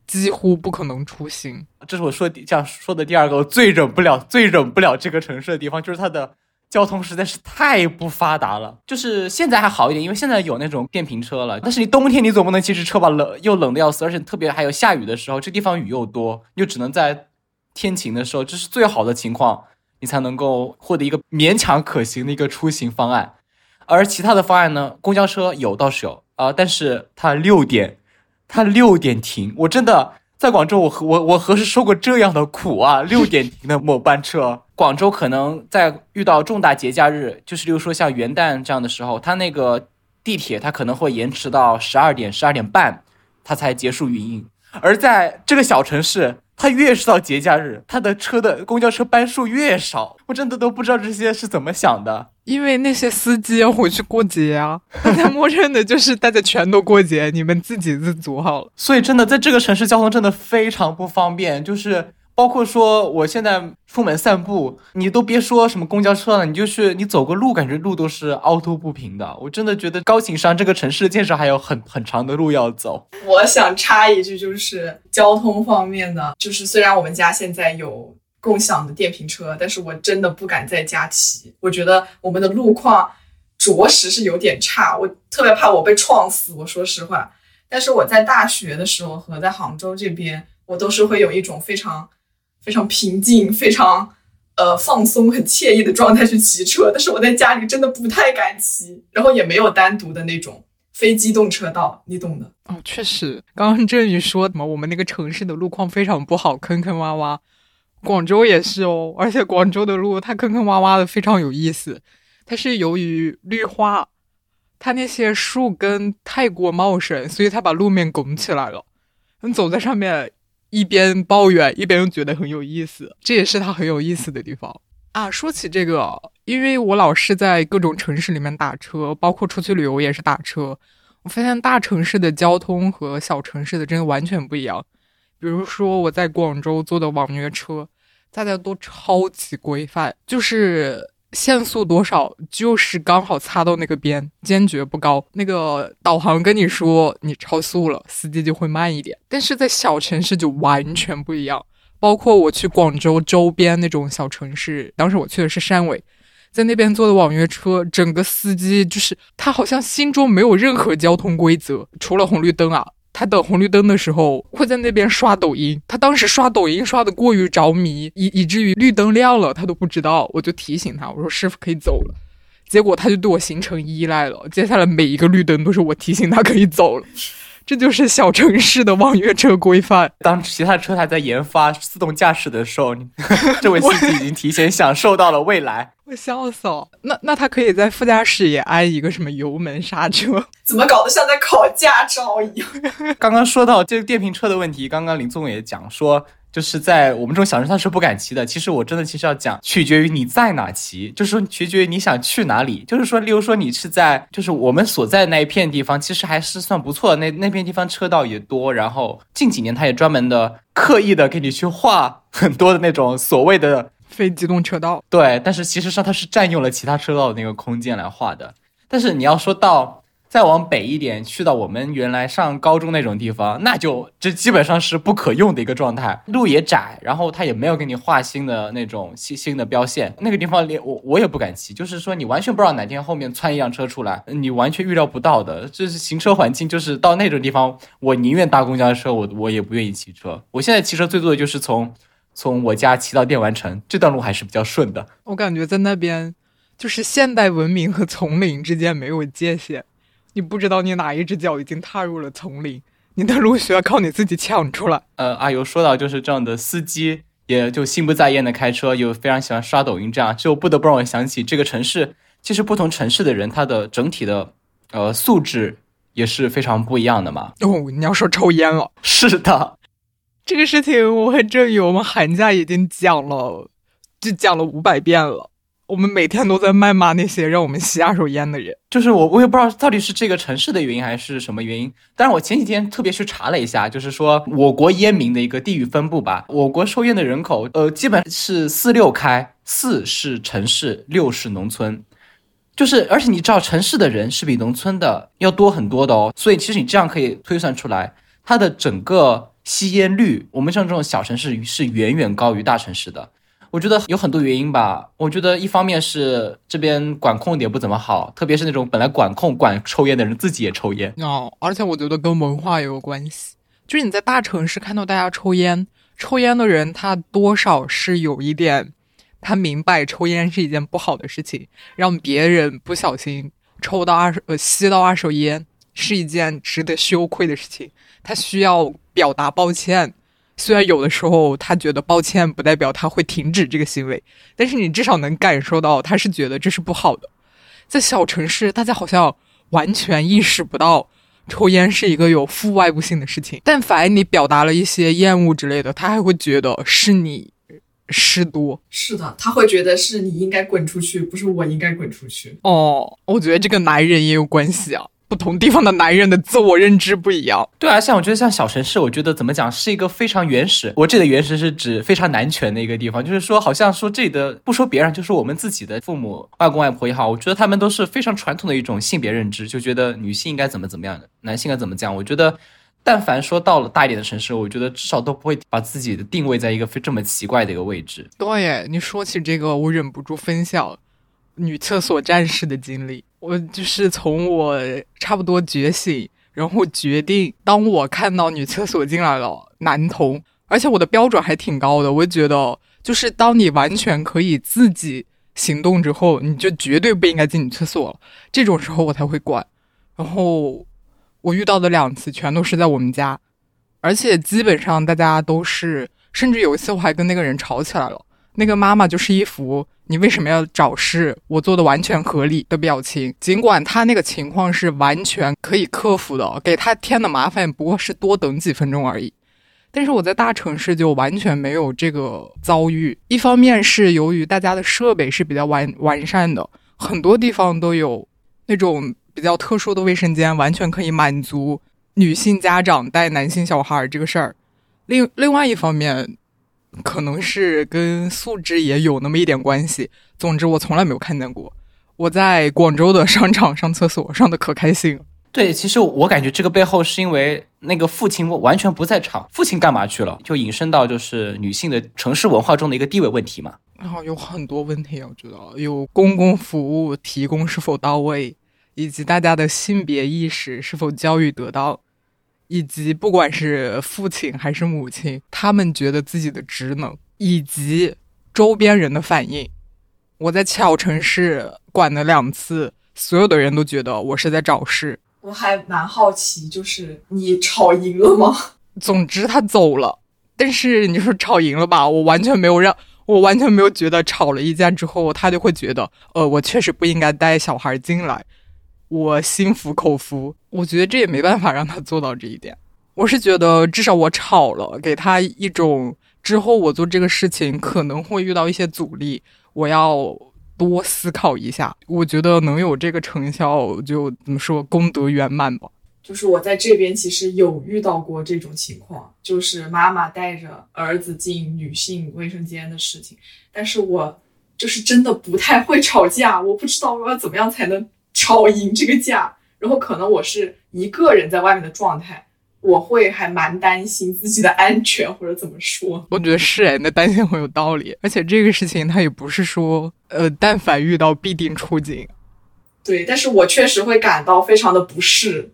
几乎不可能出行。这是我说第这样说的第二个，我最忍不了、最忍不了这个城市的地方，就是它的。交通实在是太不发达了，就是现在还好一点，因为现在有那种电瓶车了。但是你冬天你总不能骑着车吧，冷又冷的要死，而且特别还有下雨的时候，这地方雨又多，又只能在天晴的时候，这是最好的情况，你才能够获得一个勉强可行的一个出行方案。而其他的方案呢，公交车有倒是有啊，但是它六点，它六点停，我真的。在广州，我何我我何时受过这样的苦啊？六点停的末班车，广州可能在遇到重大节假日，就是例如说像元旦这样的时候，它那个地铁它可能会延迟到十二点、十二点半，它才结束运营。而在这个小城市。它越是到节假日，他的车的公交车班数越少，我真的都不知道这些是怎么想的。因为那些司机要回去过节啊，<laughs> 大家默认的就是大家全都过节，你们自给自足好了。所以真的在这个城市交通真的非常不方便，就是。包括说，我现在出门散步，你都别说什么公交车了，你就是你走个路，感觉路都是凹凸不平的。我真的觉得高情商这个城市建设还有很很长的路要走。我想插一句，就是交通方面的，就是虽然我们家现在有共享的电瓶车，但是我真的不敢在家骑。我觉得我们的路况着实是有点差，我特别怕我被撞死。我说实话，但是我在大学的时候和在杭州这边，我都是会有一种非常。非常平静，非常呃放松，很惬意的状态去骑车，但是我在家里真的不太敢骑，然后也没有单独的那种非机动车道，你懂的。哦，确实，刚刚振宇说什么我们那个城市的路况非常不好，坑坑洼洼，广州也是哦，而且广州的路它坑坑洼洼的非常有意思，它是由于绿化，它那些树根太过茂盛，所以它把路面拱起来了，你走在上面。一边抱怨，一边又觉得很有意思，这也是他很有意思的地方啊。说起这个，因为我老是在各种城市里面打车，包括出去旅游也是打车，我发现大城市的交通和小城市的真的完全不一样。比如说我在广州坐的网约车，大家都超级规范，就是。限速多少，就是刚好擦到那个边，坚决不高。那个导航跟你说你超速了，司机就会慢一点。但是在小城市就完全不一样，包括我去广州周边那种小城市，当时我去的是汕尾，在那边坐的网约车，整个司机就是他好像心中没有任何交通规则，除了红绿灯啊。他等红绿灯的时候会在那边刷抖音，他当时刷抖音刷的过于着迷，以以至于绿灯亮了他都不知道，我就提醒他，我说师傅可以走了，结果他就对我形成依赖了，接下来每一个绿灯都是我提醒他可以走了，<laughs> 这就是小城市的网约车规范。当其他车还在研发自动驾驶的时候，<laughs> 这位司机已经提前享受到了未来。我笑死了。那那他可以在副驾驶也安一个什么油门刹车？<laughs> 怎么搞得像在考驾照一样？<laughs> 刚刚说到这个电瓶车的问题，刚刚林总也讲说。就是在我们这种小城他是不敢骑的。其实我真的其实要讲，取决于你在哪骑，就是说取决于你想去哪里。就是说，例如说你是在，就是我们所在那一片地方，其实还是算不错的。那那片地方车道也多，然后近几年他也专门的刻意的给你去画很多的那种所谓的非机动车道。对，但是其实上它是占用了其他车道的那个空间来画的。但是你要说到。再往北一点，去到我们原来上高中那种地方，那就这基本上是不可用的一个状态。路也窄，然后他也没有给你画新的那种新新的标线。那个地方连我我也不敢骑，就是说你完全不知道哪天后面窜一辆车出来，你完全预料不到的。这是行车环境，就是到那种地方，我宁愿搭公交车，我我也不愿意骑车。我现在骑车最多的就是从从我家骑到电玩城，这段路还是比较顺的。我感觉在那边，就是现代文明和丛林之间没有界限。你不知道你哪一只脚已经踏入了丛林，你的路需要靠你自己抢出来。<laughs> 呃，阿尤说到就是这样的司机，也就心不在焉的开车，又非常喜欢刷抖音，这样就不得不让我想起这个城市。其实不同城市的人，他的整体的呃素质也是非常不一样的嘛。哦，你要说抽烟了？<laughs> 是的，这个事情我和郑宇，我们寒假已经讲了，就讲了五百遍了。我们每天都在谩骂那些让我们吸二手烟的人，就是我，我也不知道到底是这个城市的原因还是什么原因。但是我前几天特别去查了一下，就是说我国烟民的一个地域分布吧。我国抽烟的人口，呃，基本是四六开，四是城市，六是农村。就是，而且你知道，城市的人是比农村的要多很多的哦。所以其实你这样可以推算出来，它的整个吸烟率，我们像这种小城市是远远高于大城市的。我觉得有很多原因吧。我觉得一方面是这边管控也不怎么好，特别是那种本来管控管抽烟的人自己也抽烟哦。而且我觉得跟文化也有关系。就是你在大城市看到大家抽烟，抽烟的人他多少是有一点，他明白抽烟是一件不好的事情，让别人不小心抽到二手呃吸到二手烟是一件值得羞愧的事情，他需要表达抱歉。虽然有的时候他觉得抱歉不代表他会停止这个行为，但是你至少能感受到他是觉得这是不好的。在小城市，大家好像完全意识不到抽烟是一个有负外部性的事情。但凡你表达了一些厌恶之类的，他还会觉得是你事多。是的，他会觉得是你应该滚出去，不是我应该滚出去。哦，我觉得这个男人也有关系啊。不同地方的男人的自我认知不一样。对啊，像我觉得像小城市，我觉得怎么讲是一个非常原始。我这里的原始是指非常男权的一个地方，就是说好像说这里的不说别人，就是我们自己的父母、外公外婆也好，我觉得他们都是非常传统的一种性别认知，就觉得女性应该怎么怎么样的，男性应该怎么讲。我觉得，但凡说到了大一点的城市，我觉得至少都不会把自己的定位在一个非这么奇怪的一个位置。对，你说起这个，我忍不住分享女厕所战士的经历。我就是从我差不多觉醒，然后决定，当我看到女厕所进来了男童，而且我的标准还挺高的，我觉得就是当你完全可以自己行动之后，你就绝对不应该进女厕所，这种时候我才会管。然后我遇到的两次全都是在我们家，而且基本上大家都是，甚至有一次我还跟那个人吵起来了，那个妈妈就是一副。你为什么要找事？我做的完全合理的表情，尽管他那个情况是完全可以克服的，给他添的麻烦不过是多等几分钟而已。但是我在大城市就完全没有这个遭遇。一方面是由于大家的设备是比较完完善的，很多地方都有那种比较特殊的卫生间，完全可以满足女性家长带男性小孩这个事儿。另另外一方面。可能是跟素质也有那么一点关系。总之，我从来没有看见过。我在广州的商场上厕所上的可开心。对，其实我感觉这个背后是因为那个父亲完全不在场，父亲干嘛去了？就引申到就是女性的城市文化中的一个地位问题嘛。然后有很多问题要知道，有公共服务提供是否到位，以及大家的性别意识是否教育得当。以及不管是父亲还是母亲，他们觉得自己的职能，以及周边人的反应。我在小城市管了两次，所有的人都觉得我是在找事。我还蛮好奇，就是你吵赢了吗？<laughs> 总之他走了，但是你说吵赢了吧？我完全没有让我完全没有觉得吵了一架之后，他就会觉得，呃，我确实不应该带小孩进来，我心服口服。我觉得这也没办法让他做到这一点。我是觉得至少我吵了，给他一种之后我做这个事情可能会遇到一些阻力，我要多思考一下。我觉得能有这个成效，就怎么说，功德圆满吧。就是我在这边其实有遇到过这种情况，就是妈妈带着儿子进女性卫生间的事情，但是我就是真的不太会吵架，我不知道我要怎么样才能吵赢这个架，然后可能我是一个人在外面的状态，我会还蛮担心自己的安全或者怎么说。我觉得是哎，那担心很有道理，而且这个事情它也不是说呃，但凡遇到必定出警。对，但是我确实会感到非常的不适。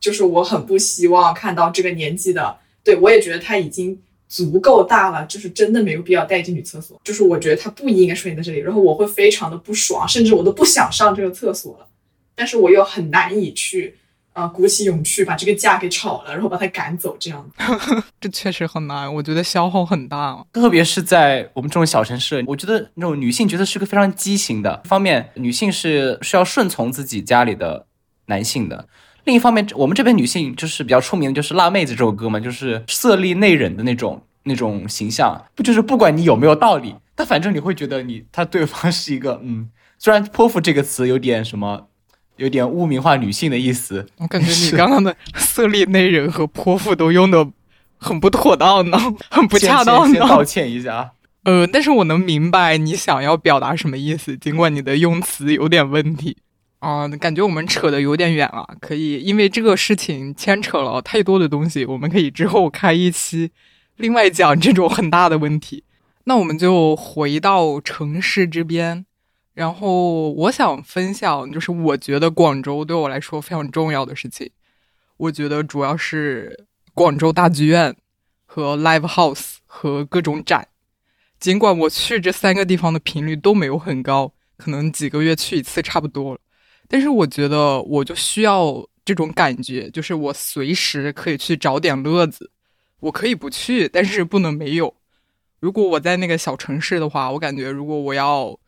就是我很不希望看到这个年纪的，对我也觉得他已经足够大了，就是真的没有必要带进女厕所。就是我觉得他不应该出现在这里，然后我会非常的不爽，甚至我都不想上这个厕所了。但是我又很难以去，呃，鼓起勇气把这个架给吵了，然后把他赶走，这样子。<laughs> 这确实很难，我觉得消耗很大，特别是在我们这种小城市。我觉得那种女性角色是个非常畸形的一方面，女性是是要顺从自己家里的男性的。另一方面，我们这边女性就是比较出名的，就是《辣妹子》这首歌嘛，就是色厉内荏的那种那种形象，不就是不管你有没有道理，但反正你会觉得你他对方是一个嗯，虽然“泼妇”这个词有点什么，有点污名化女性的意思，我感觉你刚刚的色厉内荏和泼妇都用的很不妥当呢，<laughs> 很不恰当呢。先道歉一下。呃，但是我能明白你想要表达什么意思，尽管你的用词有点问题。啊，感觉我们扯的有点远了，可以，因为这个事情牵扯了太多的东西，我们可以之后开一期，另外讲这种很大的问题。那我们就回到城市这边，然后我想分享，就是我觉得广州对我来说非常重要的事情，我觉得主要是广州大剧院和 live house 和各种展，尽管我去这三个地方的频率都没有很高，可能几个月去一次差不多了。但是我觉得我就需要这种感觉，就是我随时可以去找点乐子。我可以不去，但是不能没有。如果我在那个小城市的话，我感觉如果我要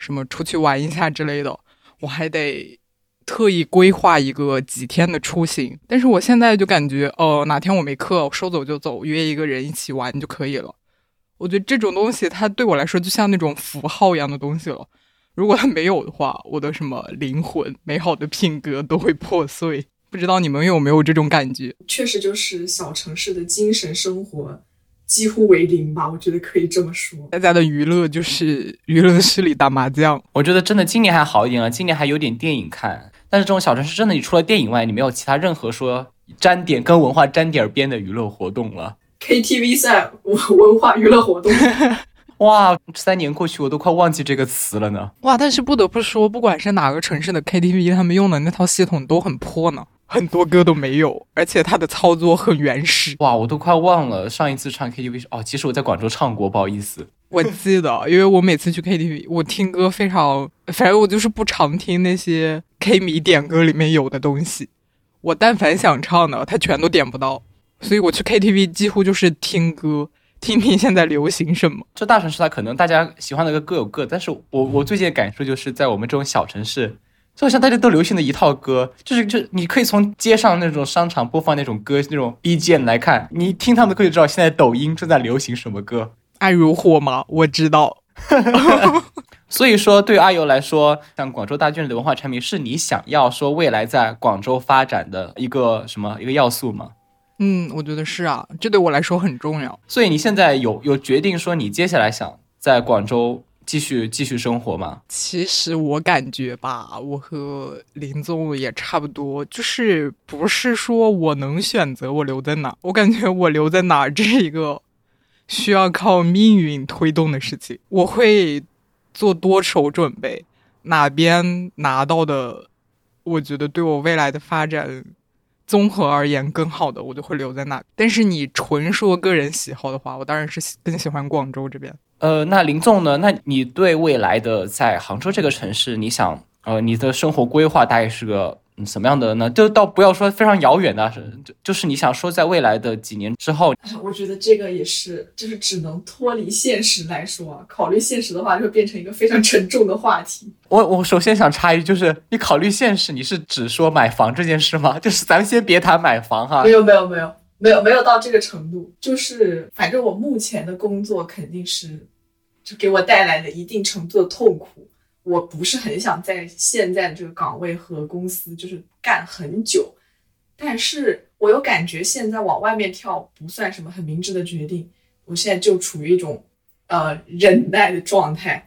什么出去玩一下之类的，<laughs> 我还得特意规划一个几天的出行。但是我现在就感觉，哦，哪天我没课，说走就走，约一个人一起玩就可以了。我觉得这种东西，它对我来说就像那种符号一样的东西了。如果它没有的话，我的什么灵魂、美好的品格都会破碎。不知道你们有没有这种感觉？确实，就是小城市的精神生活几乎为零吧，我觉得可以这么说。大家的娱乐就是娱乐室里打麻将。我觉得真的今年还好一点了，今年还有点电影看。但是这种小城市真的，你除了电影外，你没有其他任何说沾点跟文化沾点边的娱乐活动了。KTV 赛文文化娱乐活动。<laughs> 哇，三年过去，我都快忘记这个词了呢。哇，但是不得不说，不管是哪个城市的 KTV，他们用的那套系统都很破呢，很多歌都没有，而且它的操作很原始。哇，我都快忘了上一次唱 KTV 哦，其实我在广州唱过，不好意思。<laughs> 我记得，因为我每次去 KTV，我听歌非常，反正我就是不常听那些 K 迷点歌里面有的东西，我但凡想唱的，他全都点不到，所以我去 KTV 几乎就是听歌。听听现在流行什么？这大城市它可能大家喜欢的歌各有各，但是我我最近的感受就是在我们这种小城市，就好像大家都流行的一套歌，就是就你可以从街上那种商场播放那种歌那种 BGM 来看，你听他们的歌就知道现在抖音正在流行什么歌。爱如火吗？我知道。<laughs> 所以说，对阿尤来说，像广州大剧院的文化产品，是你想要说未来在广州发展的一个什么一个要素吗？嗯，我觉得是啊，这对我来说很重要。所以你现在有有决定说你接下来想在广州继续继续生活吗？其实我感觉吧，我和林总也差不多，就是不是说我能选择我留在哪，我感觉我留在哪这是一个需要靠命运推动的事情。我会做多手准备，哪边拿到的，我觉得对我未来的发展。综合而言，更好的我就会留在那。但是你纯说个人喜好的话，我当然是更喜欢广州这边。呃，那林总呢？那你对未来的在杭州这个城市，你想，呃，你的生活规划大概是个什么样的呢？就倒不要说非常遥远的，是就就是你想说在未来的几年之后，<laughs> 我觉得这个也是，就是只能脱离现实来说，考虑现实的话，就会变成一个非常沉重的话题。<laughs> 我我首先想插一句，就是你考虑现实，你是只说买房这件事吗？<laughs> 就是咱们先别谈买房哈。没有没有没有没有没有到这个程度，就是反正我目前的工作肯定是，给我带来了一定程度的痛苦。我不是很想在现在的这个岗位和公司就是干很久，但是我又感觉现在往外面跳不算什么很明智的决定。我现在就处于一种呃忍耐的状态，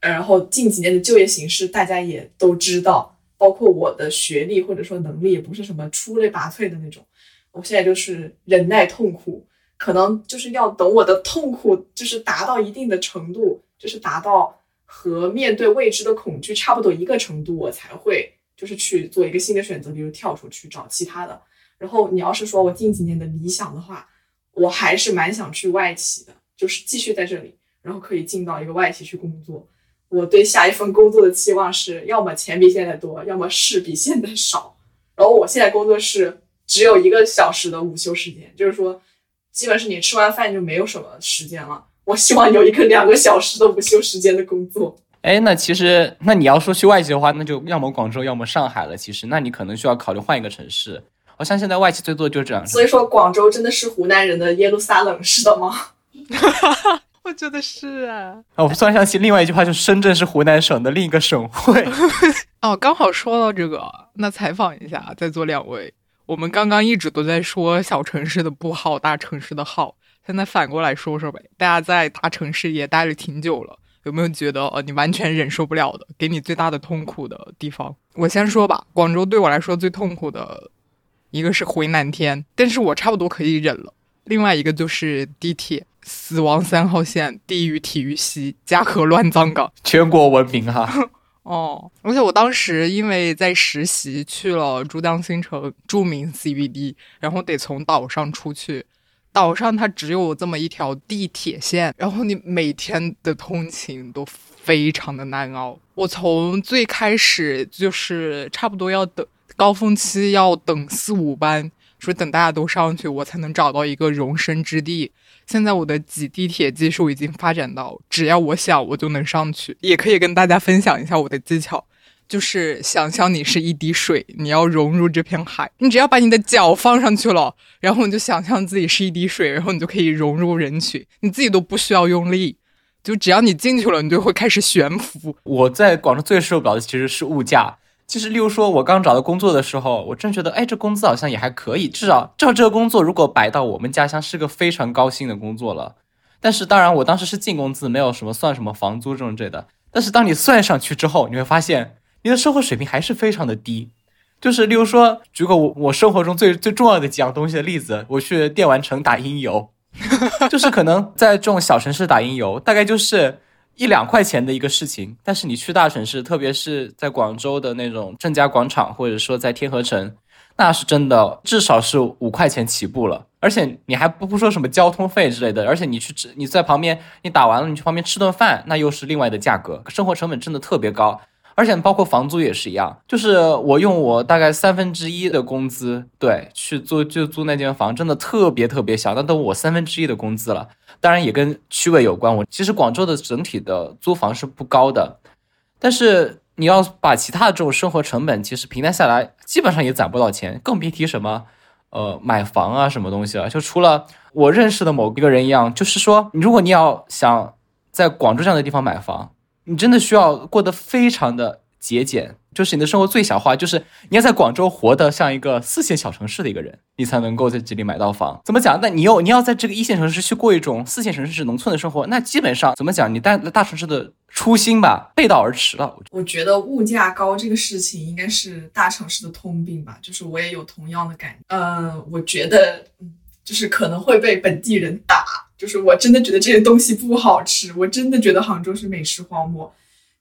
然后近几年的就业形势大家也都知道，包括我的学历或者说能力也不是什么出类拔萃的那种。我现在就是忍耐痛苦，可能就是要等我的痛苦就是达到一定的程度，就是达到。和面对未知的恐惧差不多一个程度，我才会就是去做一个新的选择，比如跳出去找其他的。然后你要是说我近几年的理想的话，我还是蛮想去外企的，就是继续在这里，然后可以进到一个外企去工作。我对下一份工作的期望是要么钱比现在多，要么事比现在少。然后我现在工作是只有一个小时的午休时间，就是说，基本是你吃完饭就没有什么时间了。我希望有一个两个小时的午休时间的工作。哎，那其实，那你要说去外企的话，那就要么广州，要么上海了。其实，那你可能需要考虑换一个城市。好像现在外企最多就这样。所以说，广州真的是湖南人的耶路撒冷，是的吗？<laughs> 我觉得是啊。哦，我突然想起另外一句话，就是深圳是湖南省的另一个省会。<laughs> 哦，刚好说到这个，那采访一下在座两位。我们刚刚一直都在说小城市的不好，大城市的好。现在反过来说说呗，大家在大城市也待了挺久了，有没有觉得呃你完全忍受不了的，给你最大的痛苦的地方？我先说吧，广州对我来说最痛苦的一个是回南天，但是我差不多可以忍了。另外一个就是地铁，死亡三号线，地狱体育西，嘉禾乱葬岗，全国闻名哈。<laughs> 哦，而且我当时因为在实习，去了珠江新城著名 CBD，然后得从岛上出去。岛上它只有这么一条地铁线，然后你每天的通勤都非常的难熬。我从最开始就是差不多要等高峰期要等四五班，说等大家都上去，我才能找到一个容身之地。现在我的挤地铁技术已经发展到，只要我想我就能上去，也可以跟大家分享一下我的技巧。就是想象你是一滴水，你要融入这片海。你只要把你的脚放上去了，然后你就想象自己是一滴水，然后你就可以融入人群，你自己都不需要用力，就只要你进去了，你就会开始悬浮。我在广州最受不了的其实是物价。其实，例如说，我刚找到工作的时候，我真觉得，哎，这工资好像也还可以，至少，至少这个工作如果摆到我们家乡，是个非常高薪的工作了。但是，当然，我当时是净工资，没有什么算什么房租这种之类的。但是，当你算上去之后，你会发现。你的生活水平还是非常的低，就是例如说，举个我我生活中最最重要的几样东西的例子，我去电玩城打音游，<laughs> 就是可能在这种小城市打音游，大概就是一两块钱的一个事情。但是你去大城市，特别是在广州的那种正佳广场，或者说在天河城，那是真的至少是五块钱起步了。而且你还不不说什么交通费之类的，而且你去吃你在旁边，你打完了你去旁边吃顿饭，那又是另外的价格，生活成本真的特别高。而且包括房租也是一样，就是我用我大概三分之一的工资，对，去租就租那间房，真的特别特别小，那都我三分之一的工资了。当然也跟区位有关，我其实广州的整体的租房是不高的，但是你要把其他的这种生活成本，其实平摊下来，基本上也攒不到钱，更别提什么呃买房啊什么东西了。就除了我认识的某一个人一样，就是说，如果你要想在广州这样的地方买房。你真的需要过得非常的节俭，就是你的生活最小化，就是你要在广州活得像一个四线小城市的一个人，你才能够在这里买到房。怎么讲？那你又你要在这个一线城市去过一种四线城市是农村的生活，那基本上怎么讲？你带大城市的初心吧，背道而驰了。我觉得物价高这个事情应该是大城市的通病吧，就是我也有同样的感觉。嗯，我觉得，就是可能会被本地人打。就是我真的觉得这些东西不好吃，我真的觉得杭州是美食荒漠，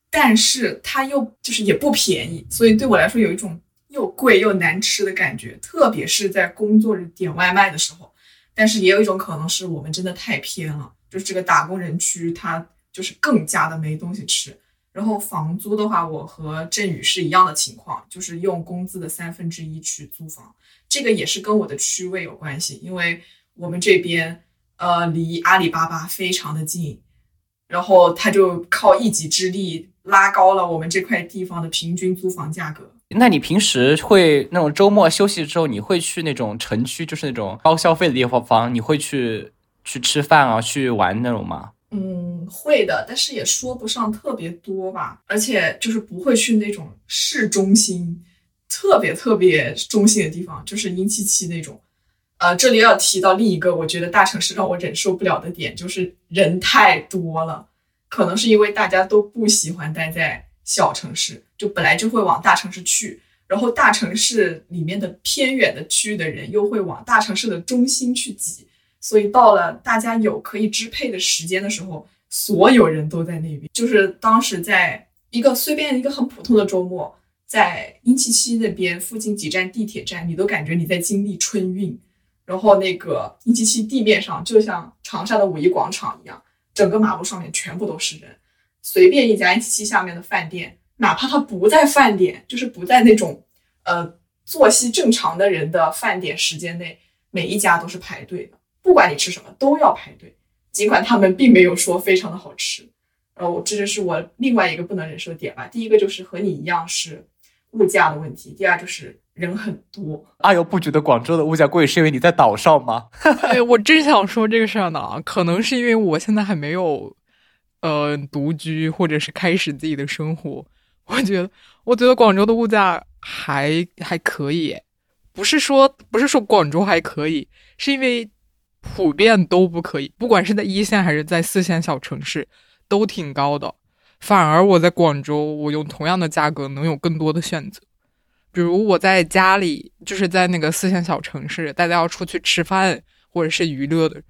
但是它又就是也不便宜，所以对我来说有一种又贵又难吃的感觉，特别是在工作日点外卖的时候。但是也有一种可能是我们真的太偏了，就是这个打工人区它就是更加的没东西吃。然后房租的话，我和振宇是一样的情况，就是用工资的三分之一去租房。这个也是跟我的区位有关系，因为我们这边呃离阿里巴巴非常的近，然后他就靠一己之力拉高了我们这块地方的平均租房价格。那你平时会那种周末休息之后，你会去那种城区，就是那种高消费的地方，你会去去吃饭啊，去玩那种吗？嗯，会的，但是也说不上特别多吧，而且就是不会去那种市中心。特别特别中心的地方就是阴气气那种，呃，这里要提到另一个我觉得大城市让我忍受不了的点，就是人太多了。可能是因为大家都不喜欢待在小城市，就本来就会往大城市去，然后大城市里面的偏远的区域的人又会往大城市的中心去挤，所以到了大家有可以支配的时间的时候，所有人都在那边。就是当时在一个随便一个很普通的周末。在阴七七那边附近几站地铁站，你都感觉你在经历春运。然后那个阴七七地面上就像长沙的五一广场一样，整个马路上面全部都是人。随便一家一七七下面的饭店，哪怕它不在饭点，就是不在那种呃作息正常的人的饭点时间内，每一家都是排队的。不管你吃什么，都要排队。尽管他们并没有说非常的好吃。呃，我这就是我另外一个不能忍受的点吧。第一个就是和你一样是。物价的问题，第二就是人很多。阿尤不觉得广州的物价贵，是因为你在岛上吗？<laughs> 哎，我真想说这个事儿呢。可能是因为我现在还没有，呃，独居或者是开始自己的生活。我觉得，我觉得广州的物价还还可以，不是说不是说广州还可以，是因为普遍都不可以，不管是在一线还是在四线小城市，都挺高的。反而我在广州，我用同样的价格能有更多的选择。比如我在家里，就是在那个四线小城市，大家要出去吃饭或者是娱乐的，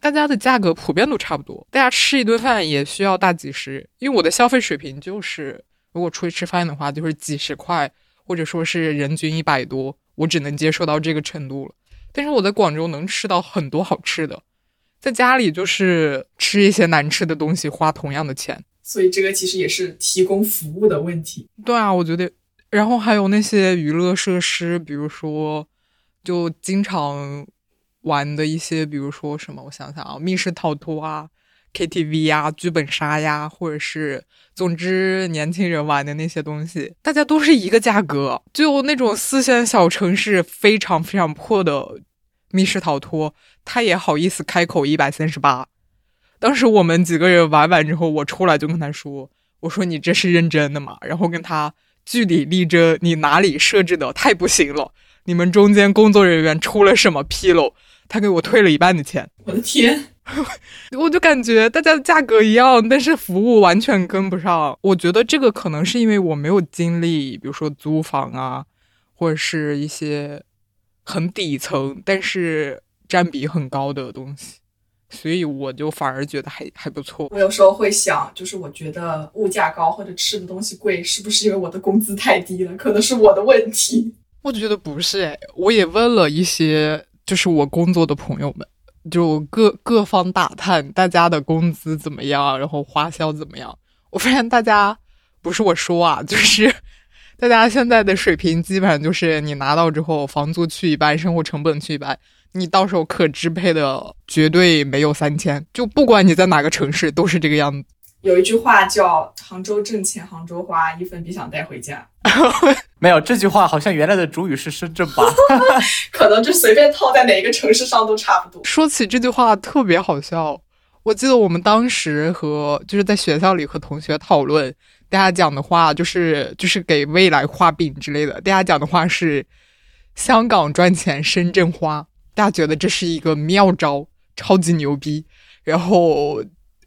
大家的价格普遍都差不多。大家吃一顿饭也需要大几十，因为我的消费水平就是，如果出去吃饭的话，就是几十块，或者说是人均一百多，我只能接受到这个程度了。但是我在广州能吃到很多好吃的，在家里就是吃一些难吃的东西，花同样的钱。所以这个其实也是提供服务的问题。对啊，我觉得，然后还有那些娱乐设施，比如说，就经常玩的一些，比如说什么，我想想啊，密室逃脱啊，KTV 呀，剧本杀呀，或者是，总之年轻人玩的那些东西，大家都是一个价格。就那种四线小城市非常非常破的密室逃脱，他也好意思开口一百三十八。当时我们几个人玩完之后，我出来就跟他说：“我说你这是认真的吗？”然后跟他据理力争，你哪里设置的太不行了？你们中间工作人员出了什么纰漏？他给我退了一半的钱。我的天！<laughs> 我就感觉大家的价格一样，但是服务完全跟不上。我觉得这个可能是因为我没有经历，比如说租房啊，或者是一些很底层但是占比很高的东西。所以我就反而觉得还还不错。我有时候会想，就是我觉得物价高或者吃的东西贵，是不是因为我的工资太低了？可能是我的问题。我觉得不是哎，我也问了一些，就是我工作的朋友们，就各各方打探大家的工资怎么样，然后花销怎么样。我发现大家不是我说啊，就是大家现在的水平基本上就是你拿到之后，房租去一半，生活成本去一半。你到时候可支配的绝对没有三千，就不管你在哪个城市都是这个样子。有一句话叫“杭州挣钱杭州花，一分别想带回家 <laughs> ”。没有这句话，好像原来的主语是深圳吧？<laughs> 可能就随便套在哪一个城市上都差不多。说起这句话特别好笑，我记得我们当时和就是在学校里和同学讨论，大家讲的话就是就是给未来画饼之类的。大家讲的话是香港赚钱，深圳花。大家觉得这是一个妙招，超级牛逼。然后，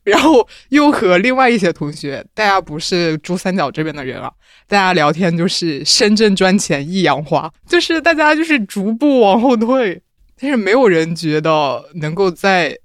然后又和另外一些同学，大家不是珠三角这边的人啊，大家聊天就是深圳赚钱，益阳花，就是大家就是逐步往后退。但是没有人觉得能够在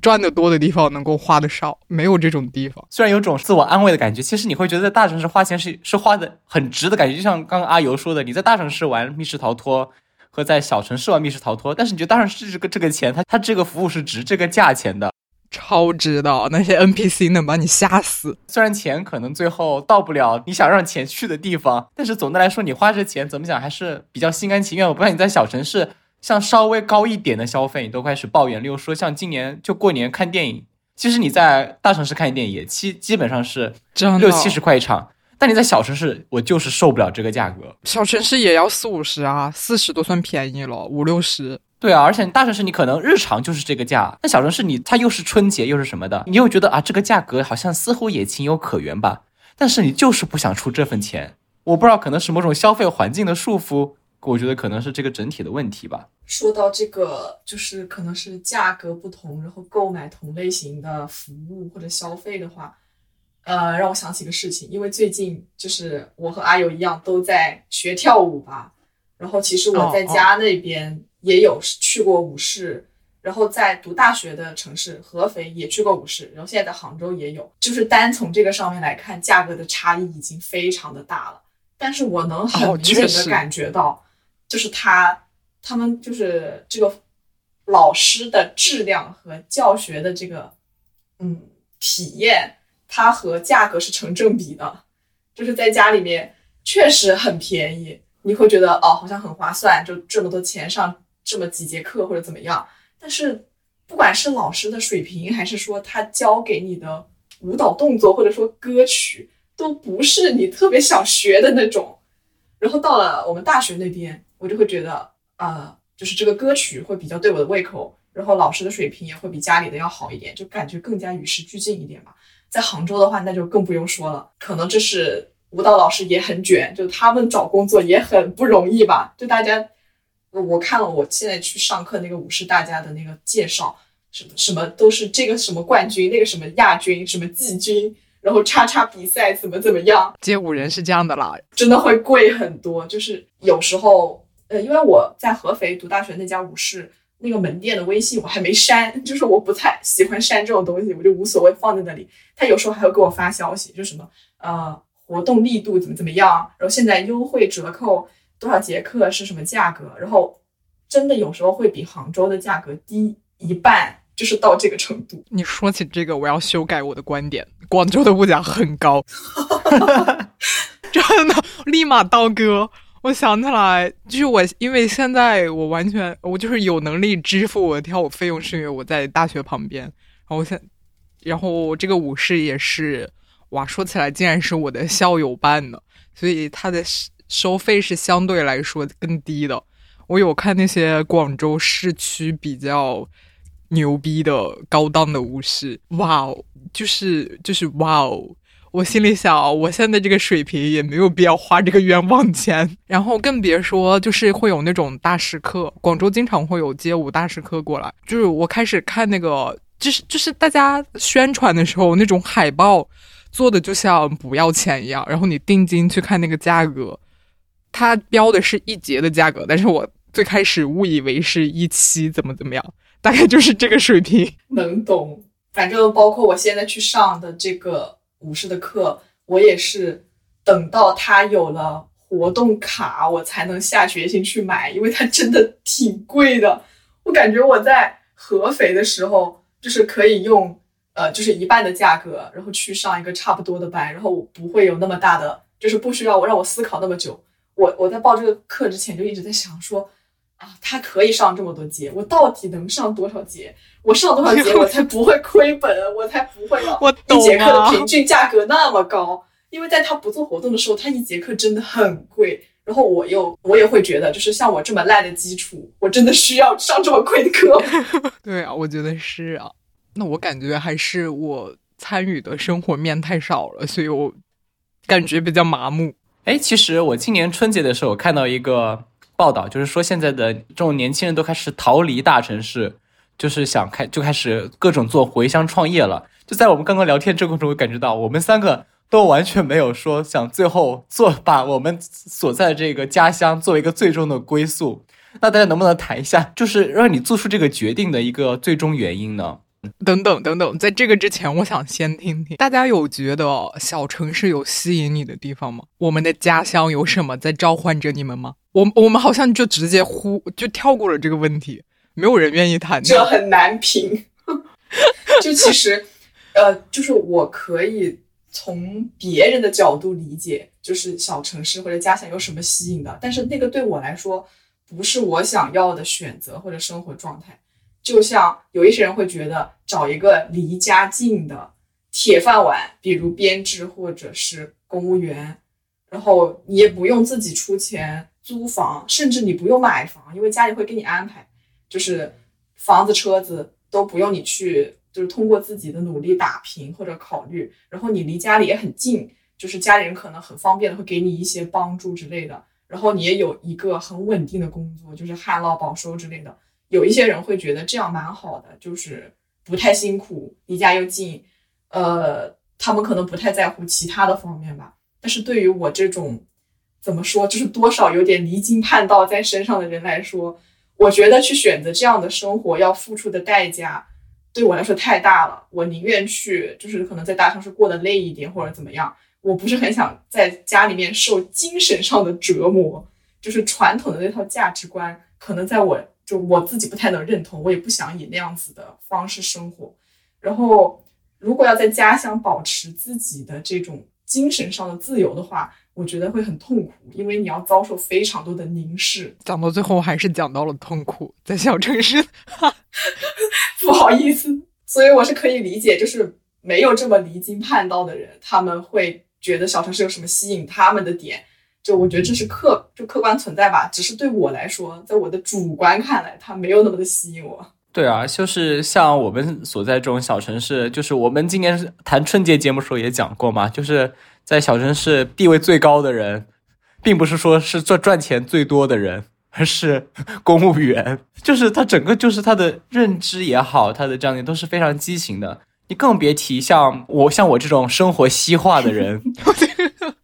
赚的多的地方能够花的少，没有这种地方。虽然有种自我安慰的感觉，其实你会觉得在大城市花钱是是花的很值的感觉。就像刚刚阿尤说的，你在大城市玩密室逃脱。和在小城市玩密室逃脱，但是你觉得当然是这个这个钱，它它这个服务是值这个价钱的。超值的，那些 NPC 能把你吓死。虽然钱可能最后到不了你想让钱去的地方，但是总的来说，你花这钱怎么讲还是比较心甘情愿。我不知道你在小城市，像稍微高一点的消费，你都开始抱怨。例如说，像今年就过年看电影，其实你在大城市看电影也基基本上是六七十块一场。但你在小城市，我就是受不了这个价格。小城市也要四五十啊，四十都算便宜了，五六十。对啊，而且大城市你可能日常就是这个价，那小城市你它又是春节又是什么的，你又觉得啊这个价格好像似乎也情有可原吧？但是你就是不想出这份钱。我不知道可能是某种消费环境的束缚，我觉得可能是这个整体的问题吧。说到这个，就是可能是价格不同，然后购买同类型的服务或者消费的话。呃，让我想起个事情，因为最近就是我和阿友一样都在学跳舞吧，然后其实我在家那边也有去过舞室，然后在读大学的城市合肥也去过舞室，然后现在在杭州也有，就是单从这个上面来看，价格的差异已经非常的大了，但是我能很明显的感觉到，就是他他们就是这个老师的质量和教学的这个嗯体验。它和价格是成正比的，就是在家里面确实很便宜，你会觉得哦，好像很划算，就这么多钱上这么几节课或者怎么样。但是不管是老师的水平，还是说他教给你的舞蹈动作，或者说歌曲，都不是你特别想学的那种。然后到了我们大学那边，我就会觉得，呃，就是这个歌曲会比较对我的胃口，然后老师的水平也会比家里的要好一点，就感觉更加与时俱进一点吧。在杭州的话，那就更不用说了。可能这是舞蹈老师也很卷，就他们找工作也很不容易吧。就大家，我看了我现在去上课那个舞狮大家的那个介绍，什么什么都是这个什么冠军，那个什么亚军，什么季军，然后叉叉比赛怎么怎么样。街舞人是这样的啦，真的会贵很多。就是有时候，呃，因为我在合肥读大学那家舞室。那个门店的微信我还没删，就是我不太喜欢删这种东西，我就无所谓放在那里。他有时候还会给我发消息，就什么呃活动力度怎么怎么样，然后现在优惠折扣多少节课是什么价格，然后真的有时候会比杭州的价格低一半，就是到这个程度。你说起这个，我要修改我的观点，广州的物价很高，<laughs> 真的立马刀割。我想起来，就是我，因为现在我完全，我就是有能力支付我跳舞费用，是因为我在大学旁边。然后我现，然后这个舞室也是，哇，说起来竟然是我的校友办的，所以它的收费是相对来说更低的。我有看那些广州市区比较牛逼的高档的舞室，哇，就是就是哇哦。我心里想，我现在这个水平也没有必要花这个冤枉钱，<laughs> 然后更别说就是会有那种大师课，广州经常会有街舞大师课过来。就是我开始看那个，就是就是大家宣传的时候那种海报做的就像不要钱一样，然后你定金去看那个价格，它标的是一节的价格，但是我最开始误以为是一期怎么怎么样，<laughs> 大概就是这个水平。能懂，反正包括我现在去上的这个。武士的课，我也是等到他有了活动卡，我才能下决心去买，因为它真的挺贵的。我感觉我在合肥的时候，就是可以用呃，就是一半的价格，然后去上一个差不多的班，然后我不会有那么大的，就是不需要我让我思考那么久。我我在报这个课之前就一直在想说。啊，他可以上这么多节，我到底能上多少节？我上多少节 <laughs> 我才不会亏本？我才不会要一节课的平均价格那么高？因为在他不做活动的时候，他一节课真的很贵。然后我又我也会觉得，就是像我这么烂的基础，我真的需要上这么贵的课？<laughs> 对啊，我觉得是啊。那我感觉还是我参与的生活面太少了，所以我感觉比较麻木。哎，其实我今年春节的时候看到一个。报道就是说，现在的这种年轻人都开始逃离大城市，就是想开就开始各种做回乡创业了。就在我们刚刚聊天这过程中，我感觉到我们三个都完全没有说想最后做把我们所在的这个家乡作为一个最终的归宿。那大家能不能谈一下，就是让你做出这个决定的一个最终原因呢？等等等等，在这个之前，我想先听听大家有觉得小城市有吸引你的地方吗？我们的家乡有什么在召唤着你们吗？我我们好像就直接忽就跳过了这个问题，没有人愿意谈。这很难评。<laughs> 就其实，呃，就是我可以从别人的角度理解，就是小城市或者家乡有什么吸引的，但是那个对我来说不是我想要的选择或者生活状态。就像有一些人会觉得找一个离家近的铁饭碗，比如编制或者是公务员，然后你也不用自己出钱租房，甚至你不用买房，因为家里会给你安排，就是房子、车子都不用你去，就是通过自己的努力打拼或者考虑，然后你离家里也很近，就是家里人可能很方便的会给你一些帮助之类的，然后你也有一个很稳定的工作，就是旱涝保收之类的。有一些人会觉得这样蛮好的，就是不太辛苦，离家又近，呃，他们可能不太在乎其他的方面吧。但是对于我这种怎么说，就是多少有点离经叛道在身上的人来说，我觉得去选择这样的生活要付出的代价对我来说太大了。我宁愿去，就是可能在大城市过得累一点或者怎么样，我不是很想在家里面受精神上的折磨。就是传统的那套价值观，可能在我。就我自己不太能认同，我也不想以那样子的方式生活。然后，如果要在家乡保持自己的这种精神上的自由的话，我觉得会很痛苦，因为你要遭受非常多的凝视。讲到最后，还是讲到了痛苦，在小城市，<laughs> 不好意思。所以我是可以理解，就是没有这么离经叛道的人，他们会觉得小城市有什么吸引他们的点。就我觉得这是客就客观存在吧，只是对我来说，在我的主观看来，它没有那么的吸引我。对啊，就是像我们所在这种小城市，就是我们今年谈春节节目时候也讲过嘛，就是在小城市地位最高的人，并不是说是赚赚钱最多的人，而是公务员。就是他整个就是他的认知也好，他的这样的都是非常畸形的。你更别提像我像我这种生活西化的人。<laughs>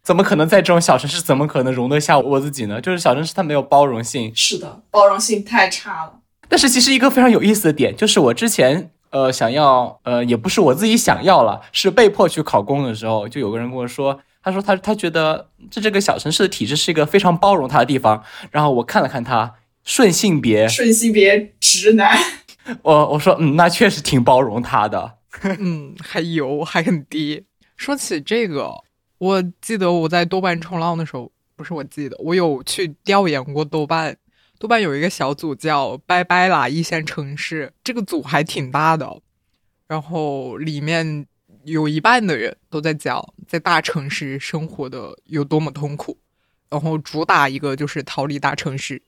怎么可能在这种小城市？怎么可能容得下我自己呢？就是小城市它没有包容性。是的，包容性太差了。但是其实一个非常有意思的点，就是我之前呃想要呃也不是我自己想要了，是被迫去考公的时候，就有个人跟我说，他说他他觉得这这个小城市的体制是一个非常包容他的地方。然后我看了看他顺性别，顺性别直男。<laughs> 我我说嗯，那确实挺包容他的。<laughs> 嗯，还油还很低。说起这个。我记得我在豆瓣冲浪的时候，不是我记得，我有去调研过豆瓣。豆瓣有一个小组叫“拜拜啦一线城市”，这个组还挺大的。然后里面有一半的人都在讲在大城市生活的有多么痛苦，然后主打一个就是逃离大城市。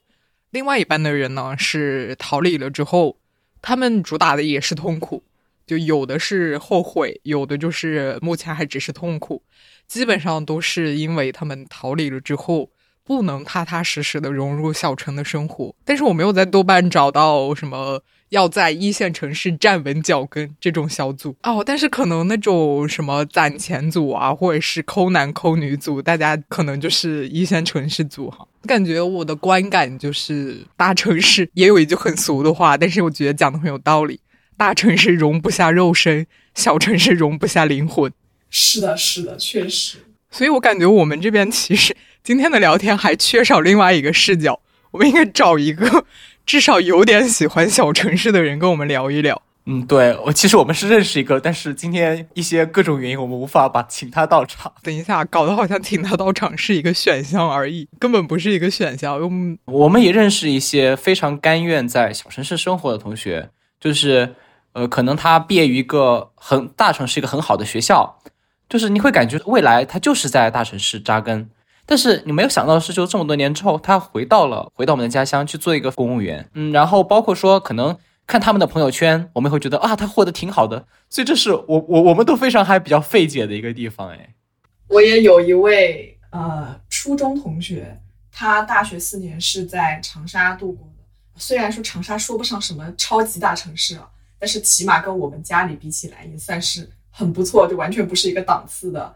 另外一半的人呢是逃离了之后，他们主打的也是痛苦，就有的是后悔，有的就是目前还只是痛苦。基本上都是因为他们逃离了之后，不能踏踏实实的融入小城的生活。但是我没有在豆瓣找到什么要在一线城市站稳脚跟这种小组哦。但是可能那种什么攒钱组啊，或者是抠男抠女组，大家可能就是一线城市组哈。感觉我的观感就是大城市也有一句很俗的话，但是我觉得讲的很有道理：大城市容不下肉身，小城市容不下灵魂。是的，是的，确实。所以我感觉我们这边其实今天的聊天还缺少另外一个视角，我们应该找一个 <laughs> 至少有点喜欢小城市的人跟我们聊一聊。嗯，对，我其实我们是认识一个，但是今天一些各种原因，我们无法把请他到场。等一下，搞得好像请他到场是一个选项而已，<laughs> 根本不是一个选项。我我们也认识一些非常甘愿在小城市生活的同学，就是呃，可能他毕业于一个很大城市，一个很好的学校。就是你会感觉未来他就是在大城市扎根，但是你没有想到的是，就这么多年之后，他回到了回到我们的家乡去做一个公务员，嗯，然后包括说可能看他们的朋友圈，我们会觉得啊，他活得挺好的，所以这是我我我们都非常还比较费解的一个地方，哎，我也有一位呃初中同学，他大学四年是在长沙度过的，虽然说长沙说不上什么超级大城市啊，但是起码跟我们家里比起来也算是。很不错，就完全不是一个档次的，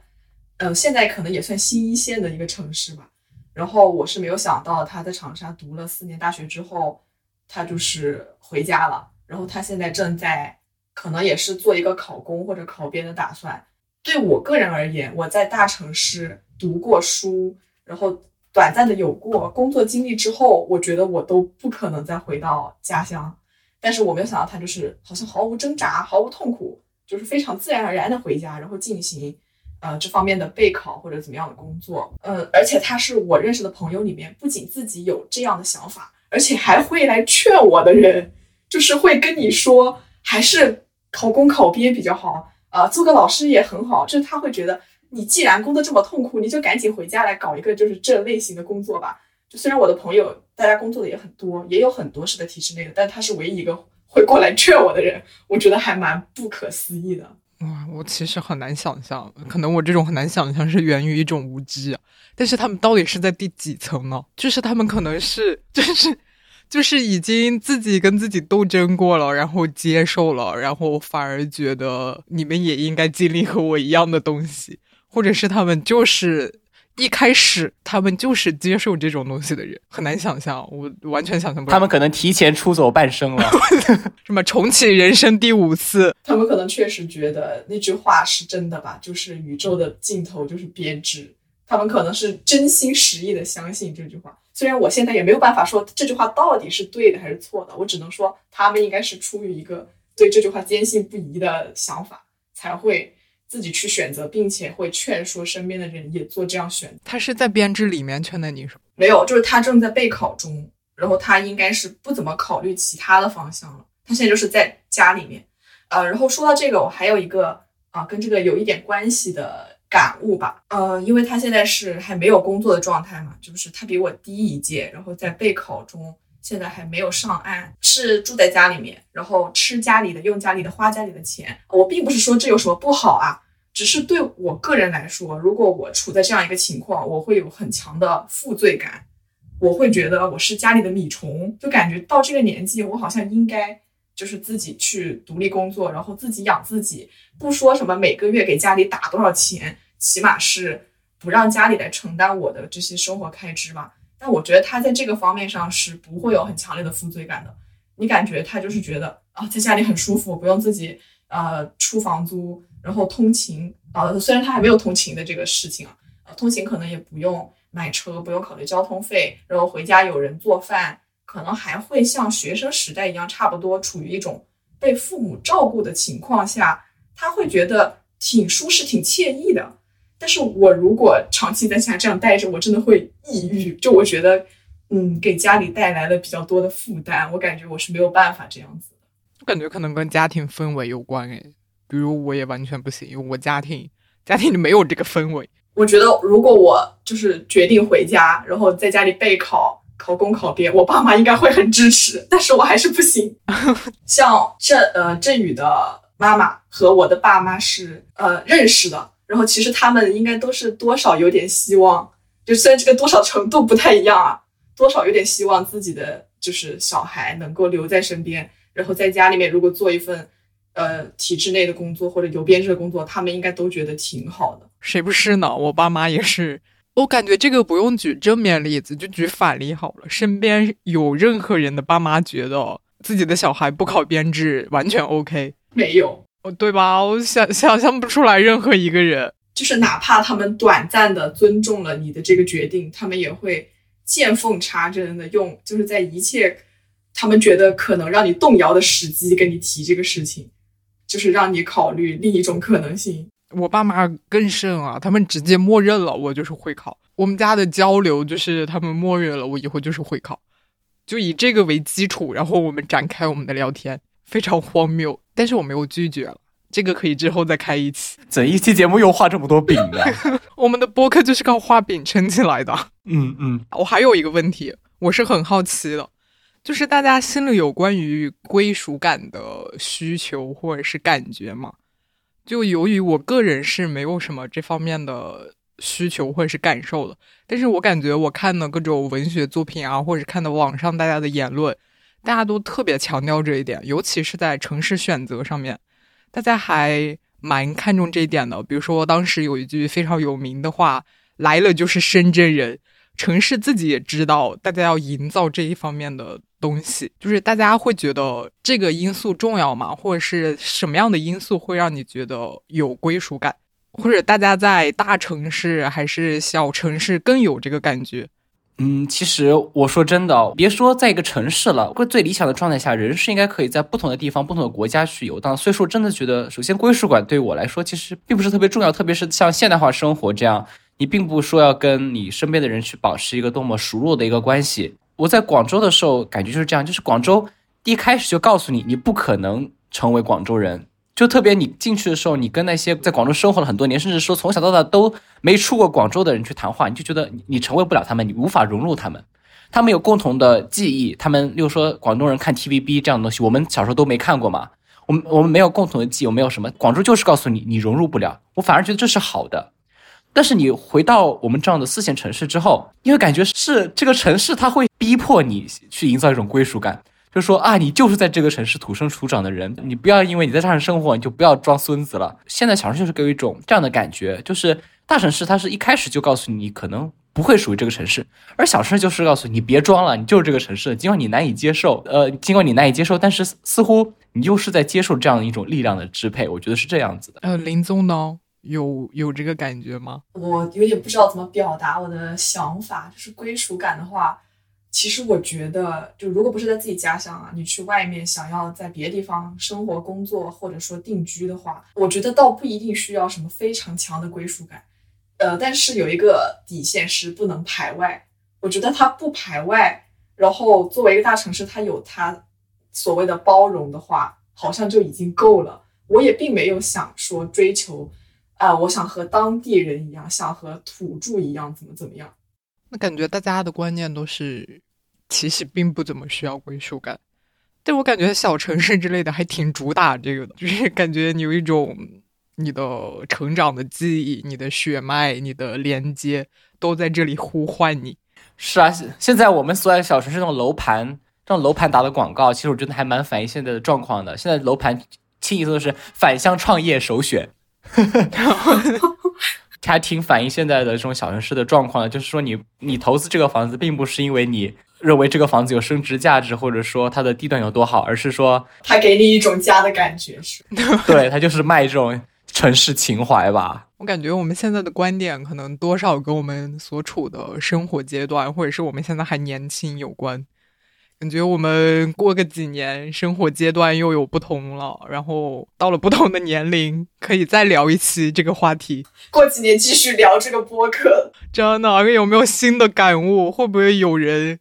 嗯，现在可能也算新一线的一个城市吧。然后我是没有想到他在长沙读了四年大学之后，他就是回家了。然后他现在正在可能也是做一个考公或者考编的打算。对我个人而言，我在大城市读过书，然后短暂的有过工作经历之后，我觉得我都不可能再回到家乡。但是我没有想到他就是好像毫无挣扎、毫无痛苦，就是非常自然而然的回家，然后进行呃这方面的备考或者怎么样的工作。嗯，而且他是我认识的朋友里面，不仅自己有这样的想法，而且还会来劝我的人，就是会跟你说，还是考公考编比较好啊，做个老师也很好。就是他会觉得，你既然工作这么痛苦，你就赶紧回家来搞一个就是这类型的工作吧。就虽然我的朋友大家工作的也很多，也有很多是在体制内的，但他是唯一一个会过来劝我的人，我觉得还蛮不可思议的。哇，我其实很难想象，可能我这种很难想象是源于一种无知。但是他们到底是在第几层呢？就是他们可能是，<laughs> 就是就是已经自己跟自己斗争过了，然后接受了，然后反而觉得你们也应该经历和我一样的东西，或者是他们就是。一开始他们就是接受这种东西的人，很难想象，我完全想象不。他们可能提前出走半生了，<laughs> 什么重启人生第五次？他们可能确实觉得那句话是真的吧？就是宇宙的尽头就是编织。他们可能是真心实意的相信这句话。虽然我现在也没有办法说这句话到底是对的还是错的，我只能说他们应该是出于一个对这句话坚信不疑的想法才会。自己去选择，并且会劝说身边的人也做这样选择。他是在编制里面劝的你，是没有，就是他正在备考中，然后他应该是不怎么考虑其他的方向了。他现在就是在家里面，呃，然后说到这个，我还有一个啊，跟这个有一点关系的感悟吧，呃，因为他现在是还没有工作的状态嘛，就是他比我低一届，然后在备考中。现在还没有上岸，是住在家里面，然后吃家里的，用家里的，花家里的钱。我并不是说这有什么不好啊，只是对我个人来说，如果我处在这样一个情况，我会有很强的负罪感，我会觉得我是家里的米虫，就感觉到这个年纪，我好像应该就是自己去独立工作，然后自己养自己，不说什么每个月给家里打多少钱，起码是不让家里来承担我的这些生活开支吧。但我觉得他在这个方面上是不会有很强烈的负罪感的。你感觉他就是觉得啊，在家里很舒服，不用自己呃出房租，然后通勤啊，虽然他还没有通勤的这个事情啊，呃，通勤可能也不用买车，不用考虑交通费，然后回家有人做饭，可能还会像学生时代一样，差不多处于一种被父母照顾的情况下，他会觉得挺舒适、挺惬意的。但是我如果长期在家这样待着，我真的会抑郁。就我觉得，嗯，给家里带来了比较多的负担，我感觉我是没有办法这样子的。我感觉可能跟家庭氛围有关诶，比如我也完全不行，因为我家庭家庭里没有这个氛围。我觉得如果我就是决定回家，然后在家里备考、考公、考编，我爸妈应该会很支持，但是我还是不行。<laughs> 像郑呃郑宇的妈妈和我的爸妈是呃认识的。然后其实他们应该都是多少有点希望，就虽然这个多少程度不太一样啊，多少有点希望自己的就是小孩能够留在身边，然后在家里面如果做一份呃体制内的工作或者有编制的工作，他们应该都觉得挺好的。谁不是呢？我爸妈也是。我感觉这个不用举正面例子，就举反例好了。身边有任何人的爸妈觉得自己的小孩不考编制完全 OK？没有。对吧？我想想象不出来任何一个人，就是哪怕他们短暂的尊重了你的这个决定，他们也会见缝插针的用，就是在一切他们觉得可能让你动摇的时机跟你提这个事情，就是让你考虑另一种可能性。我爸妈更甚啊，他们直接默认了我就是会考。我们家的交流就是他们默认了我以后就是会考，就以这个为基础，然后我们展开我们的聊天。非常荒谬，但是我没有拒绝了。这个可以之后再开一期。整一期节目又画这么多饼的，<laughs> 我们的播客就是靠画饼撑起来的。嗯嗯。我还有一个问题，我是很好奇的，就是大家心里有关于归属感的需求或者是感觉吗？就由于我个人是没有什么这方面的需求或者是感受的，但是我感觉我看的各种文学作品啊，或者看的网上大家的言论。大家都特别强调这一点，尤其是在城市选择上面，大家还蛮看重这一点的。比如说，当时有一句非常有名的话：“来了就是深圳人。”城市自己也知道，大家要营造这一方面的东西，就是大家会觉得这个因素重要吗？或者是什么样的因素会让你觉得有归属感？或者大家在大城市还是小城市更有这个感觉？嗯，其实我说真的，别说在一个城市了，最理想的状态下，人是应该可以在不同的地方、不同的国家去游荡。所以说，真的觉得，首先归属感对我来说，其实并不是特别重要。特别是像现代化生活这样，你并不说要跟你身边的人去保持一个多么熟络的一个关系。我在广州的时候，感觉就是这样，就是广州一开始就告诉你，你不可能成为广州人。就特别你进去的时候，你跟那些在广州生活了很多年，甚至说从小到大都没出过广州的人去谈话，你就觉得你成为不了他们，你无法融入他们。他们有共同的记忆，他们例如说广东人看 TVB 这样的东西，我们小时候都没看过嘛。我们我们没有共同的记忆，我没有什么。广州就是告诉你，你融入不了。我反而觉得这是好的。但是你回到我们这样的四线城市之后，你会感觉是这个城市它会逼迫你去营造一种归属感。就说啊，你就是在这个城市土生土长的人，你不要因为你在大城市生活，你就不要装孙子了。现在小城市就是给我一种这样的感觉，就是大城市它是一开始就告诉你可能不会属于这个城市，而小城市就是告诉你别装了，你就是这个城市。尽管你难以接受，呃，尽管你难以接受，但是似乎你又是在接受这样一种力量的支配。我觉得是这样子的。呃，林宗呢，有有这个感觉吗？我有点不知道怎么表达我的想法，就是归属感的话。其实我觉得，就如果不是在自己家乡啊，你去外面想要在别的地方生活、工作或者说定居的话，我觉得倒不一定需要什么非常强的归属感。呃，但是有一个底线是不能排外。我觉得它不排外，然后作为一个大城市，它有它所谓的包容的话，好像就已经够了。我也并没有想说追求，啊，我想和当地人一样，想和土著一样，怎么怎么样。那感觉大家的观念都是。其实并不怎么需要归属感，但我感觉小城市之类的还挺主打这个的，就是感觉你有一种你的成长的记忆、你的血脉、你的连接都在这里呼唤你。是啊，现在我们所在小城市这种楼盘，这种楼盘打的广告，其实我觉得还蛮反映现在的状况的。现在楼盘清一色是返乡创业首选，<laughs> 还挺反映现在的这种小城市的状况的。就是说，你你投资这个房子，并不是因为你。认为这个房子有升值价值，或者说它的地段有多好，而是说它给你一种家的感觉，是 <laughs> 对，它就是卖这种城市情怀吧。我感觉我们现在的观点可能多少跟我们所处的生活阶段，或者是我们现在还年轻有关。感觉我们过个几年，生活阶段又有不同了，然后到了不同的年龄，可以再聊一期这个话题。过几年继续聊这个播客，真的有没有新的感悟？会不会有人？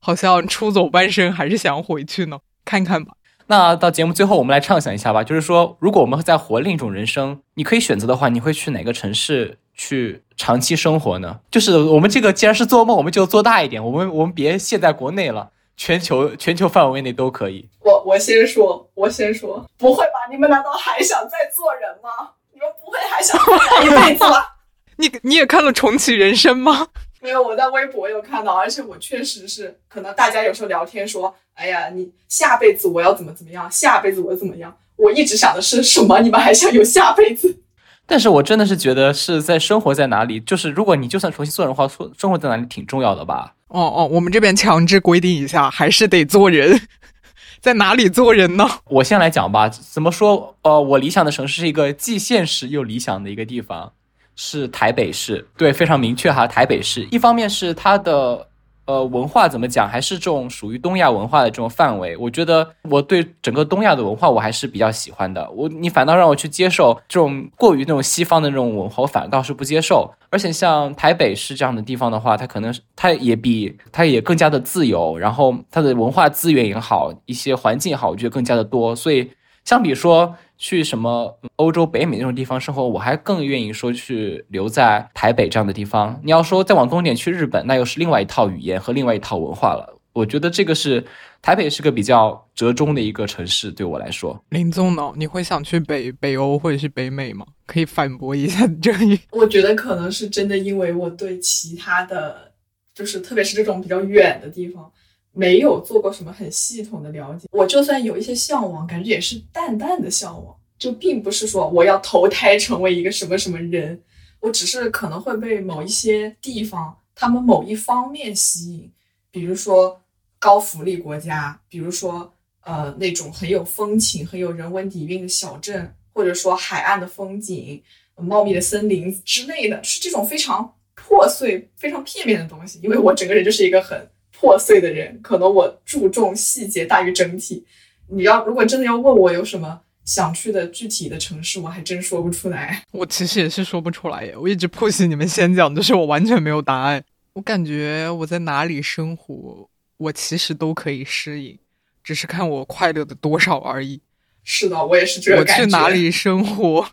好像出走半生还是想回去呢，看看吧。那到节目最后，我们来畅想一下吧。就是说，如果我们在活另一种人生，你可以选择的话，你会去哪个城市去长期生活呢？就是我们这个既然是做梦，我们就做大一点。我们我们别限在国内了，全球全球范围内都可以。我我先说，我先说，不会吧？你们难道还想再做人吗？你们不会还想 <laughs> 一辈子吧？你你也看了重启人生吗？没有，我在微博有看到，而且我确实是，可能大家有时候聊天说，哎呀，你下辈子我要怎么怎么样，下辈子我怎么样？我一直想的是什么？你们还想有下辈子？<laughs> 但是我真的是觉得是在生活在哪里，就是如果你就算重新做人的话，生生活在哪里挺重要的吧？哦哦，我们这边强制规定一下，还是得做人，<laughs> 在哪里做人呢？我先来讲吧，怎么说？呃，我理想的城市是一个既现实又理想的一个地方。是台北市，对，非常明确哈。台北市，一方面是它的呃文化怎么讲，还是这种属于东亚文化的这种范围。我觉得我对整个东亚的文化我还是比较喜欢的。我你反倒让我去接受这种过于那种西方的那种文化，我反倒是不接受。而且像台北市这样的地方的话，它可能它也比它也更加的自由，然后它的文化资源也好，一些环境好，我觉得更加的多。所以相比说。去什么欧洲、北美那种地方生活，我还更愿意说去留在台北这样的地方。你要说再往东点去日本，那又是另外一套语言和另外一套文化了。我觉得这个是台北是个比较折中的一个城市，对我来说。林总呢？你会想去北北欧或者是北美吗？可以反驳一下这里。我觉得可能是真的，因为我对其他的，就是特别是这种比较远的地方。没有做过什么很系统的了解，我就算有一些向往，感觉也是淡淡的向往，就并不是说我要投胎成为一个什么什么人，我只是可能会被某一些地方他们某一方面吸引，比如说高福利国家，比如说呃那种很有风情、很有人文底蕴的小镇，或者说海岸的风景、茂密的森林之类的，是这种非常。破碎、非常片面的东西，因为我整个人就是一个很破碎的人，可能我注重细节大于整体。你要如果真的要问我有什么想去的具体的城市，我还真说不出来。<laughs> 我其实也是说不出来耶，我一直迫使你们先讲，就是我完全没有答案。我感觉我在哪里生活，我其实都可以适应，只是看我快乐的多少而已。是的，我也是这个感觉。我去哪里生活，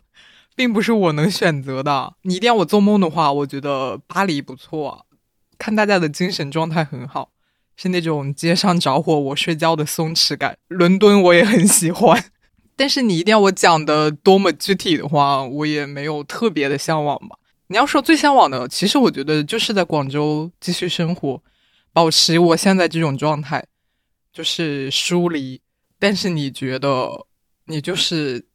并不是我能选择的。你一定要我做梦的话，我觉得巴黎不错，看大家的精神状态很好，是那种街上着火我睡觉的松弛感。伦敦我也很喜欢，<laughs> 但是你一定要我讲的多么具体的话，我也没有特别的向往吧。你要说最向往的，其实我觉得就是在广州继续生活，保持我现在这种状态，就是疏离。但是你觉得？你就是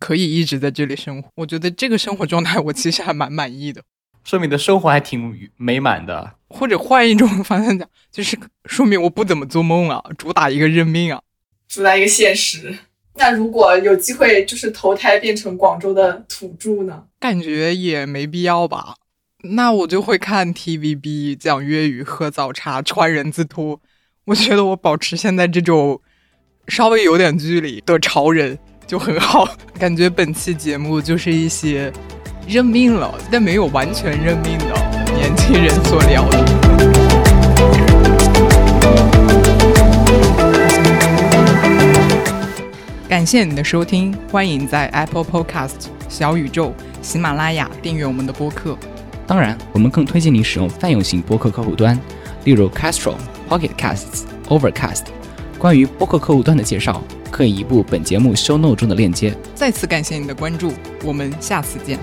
可以一直在这里生活，我觉得这个生活状态我其实还蛮满意的，说明你的生活还挺美满的。或者换一种方向讲，就是说明我不怎么做梦啊，主打一个认命啊，主打一个现实。那如果有机会就是投胎变成广州的土著呢？感觉也没必要吧。那我就会看 TVB 讲粤语、喝早茶、穿人字拖。我觉得我保持现在这种。稍微有点距离的潮人就很好，<laughs> 感觉本期节目就是一些认命了但没有完全认命的年轻人所聊的。感谢你的收听，欢迎在 Apple Podcast、小宇宙、喜马拉雅订阅我们的播客。当然，我们更推荐你使用泛用型播客客户端，例如 Castro、Pocket Casts、Overcast。关于播客客户端的介绍，可以移步本节目 show note 中的链接。再次感谢你的关注，我们下次见。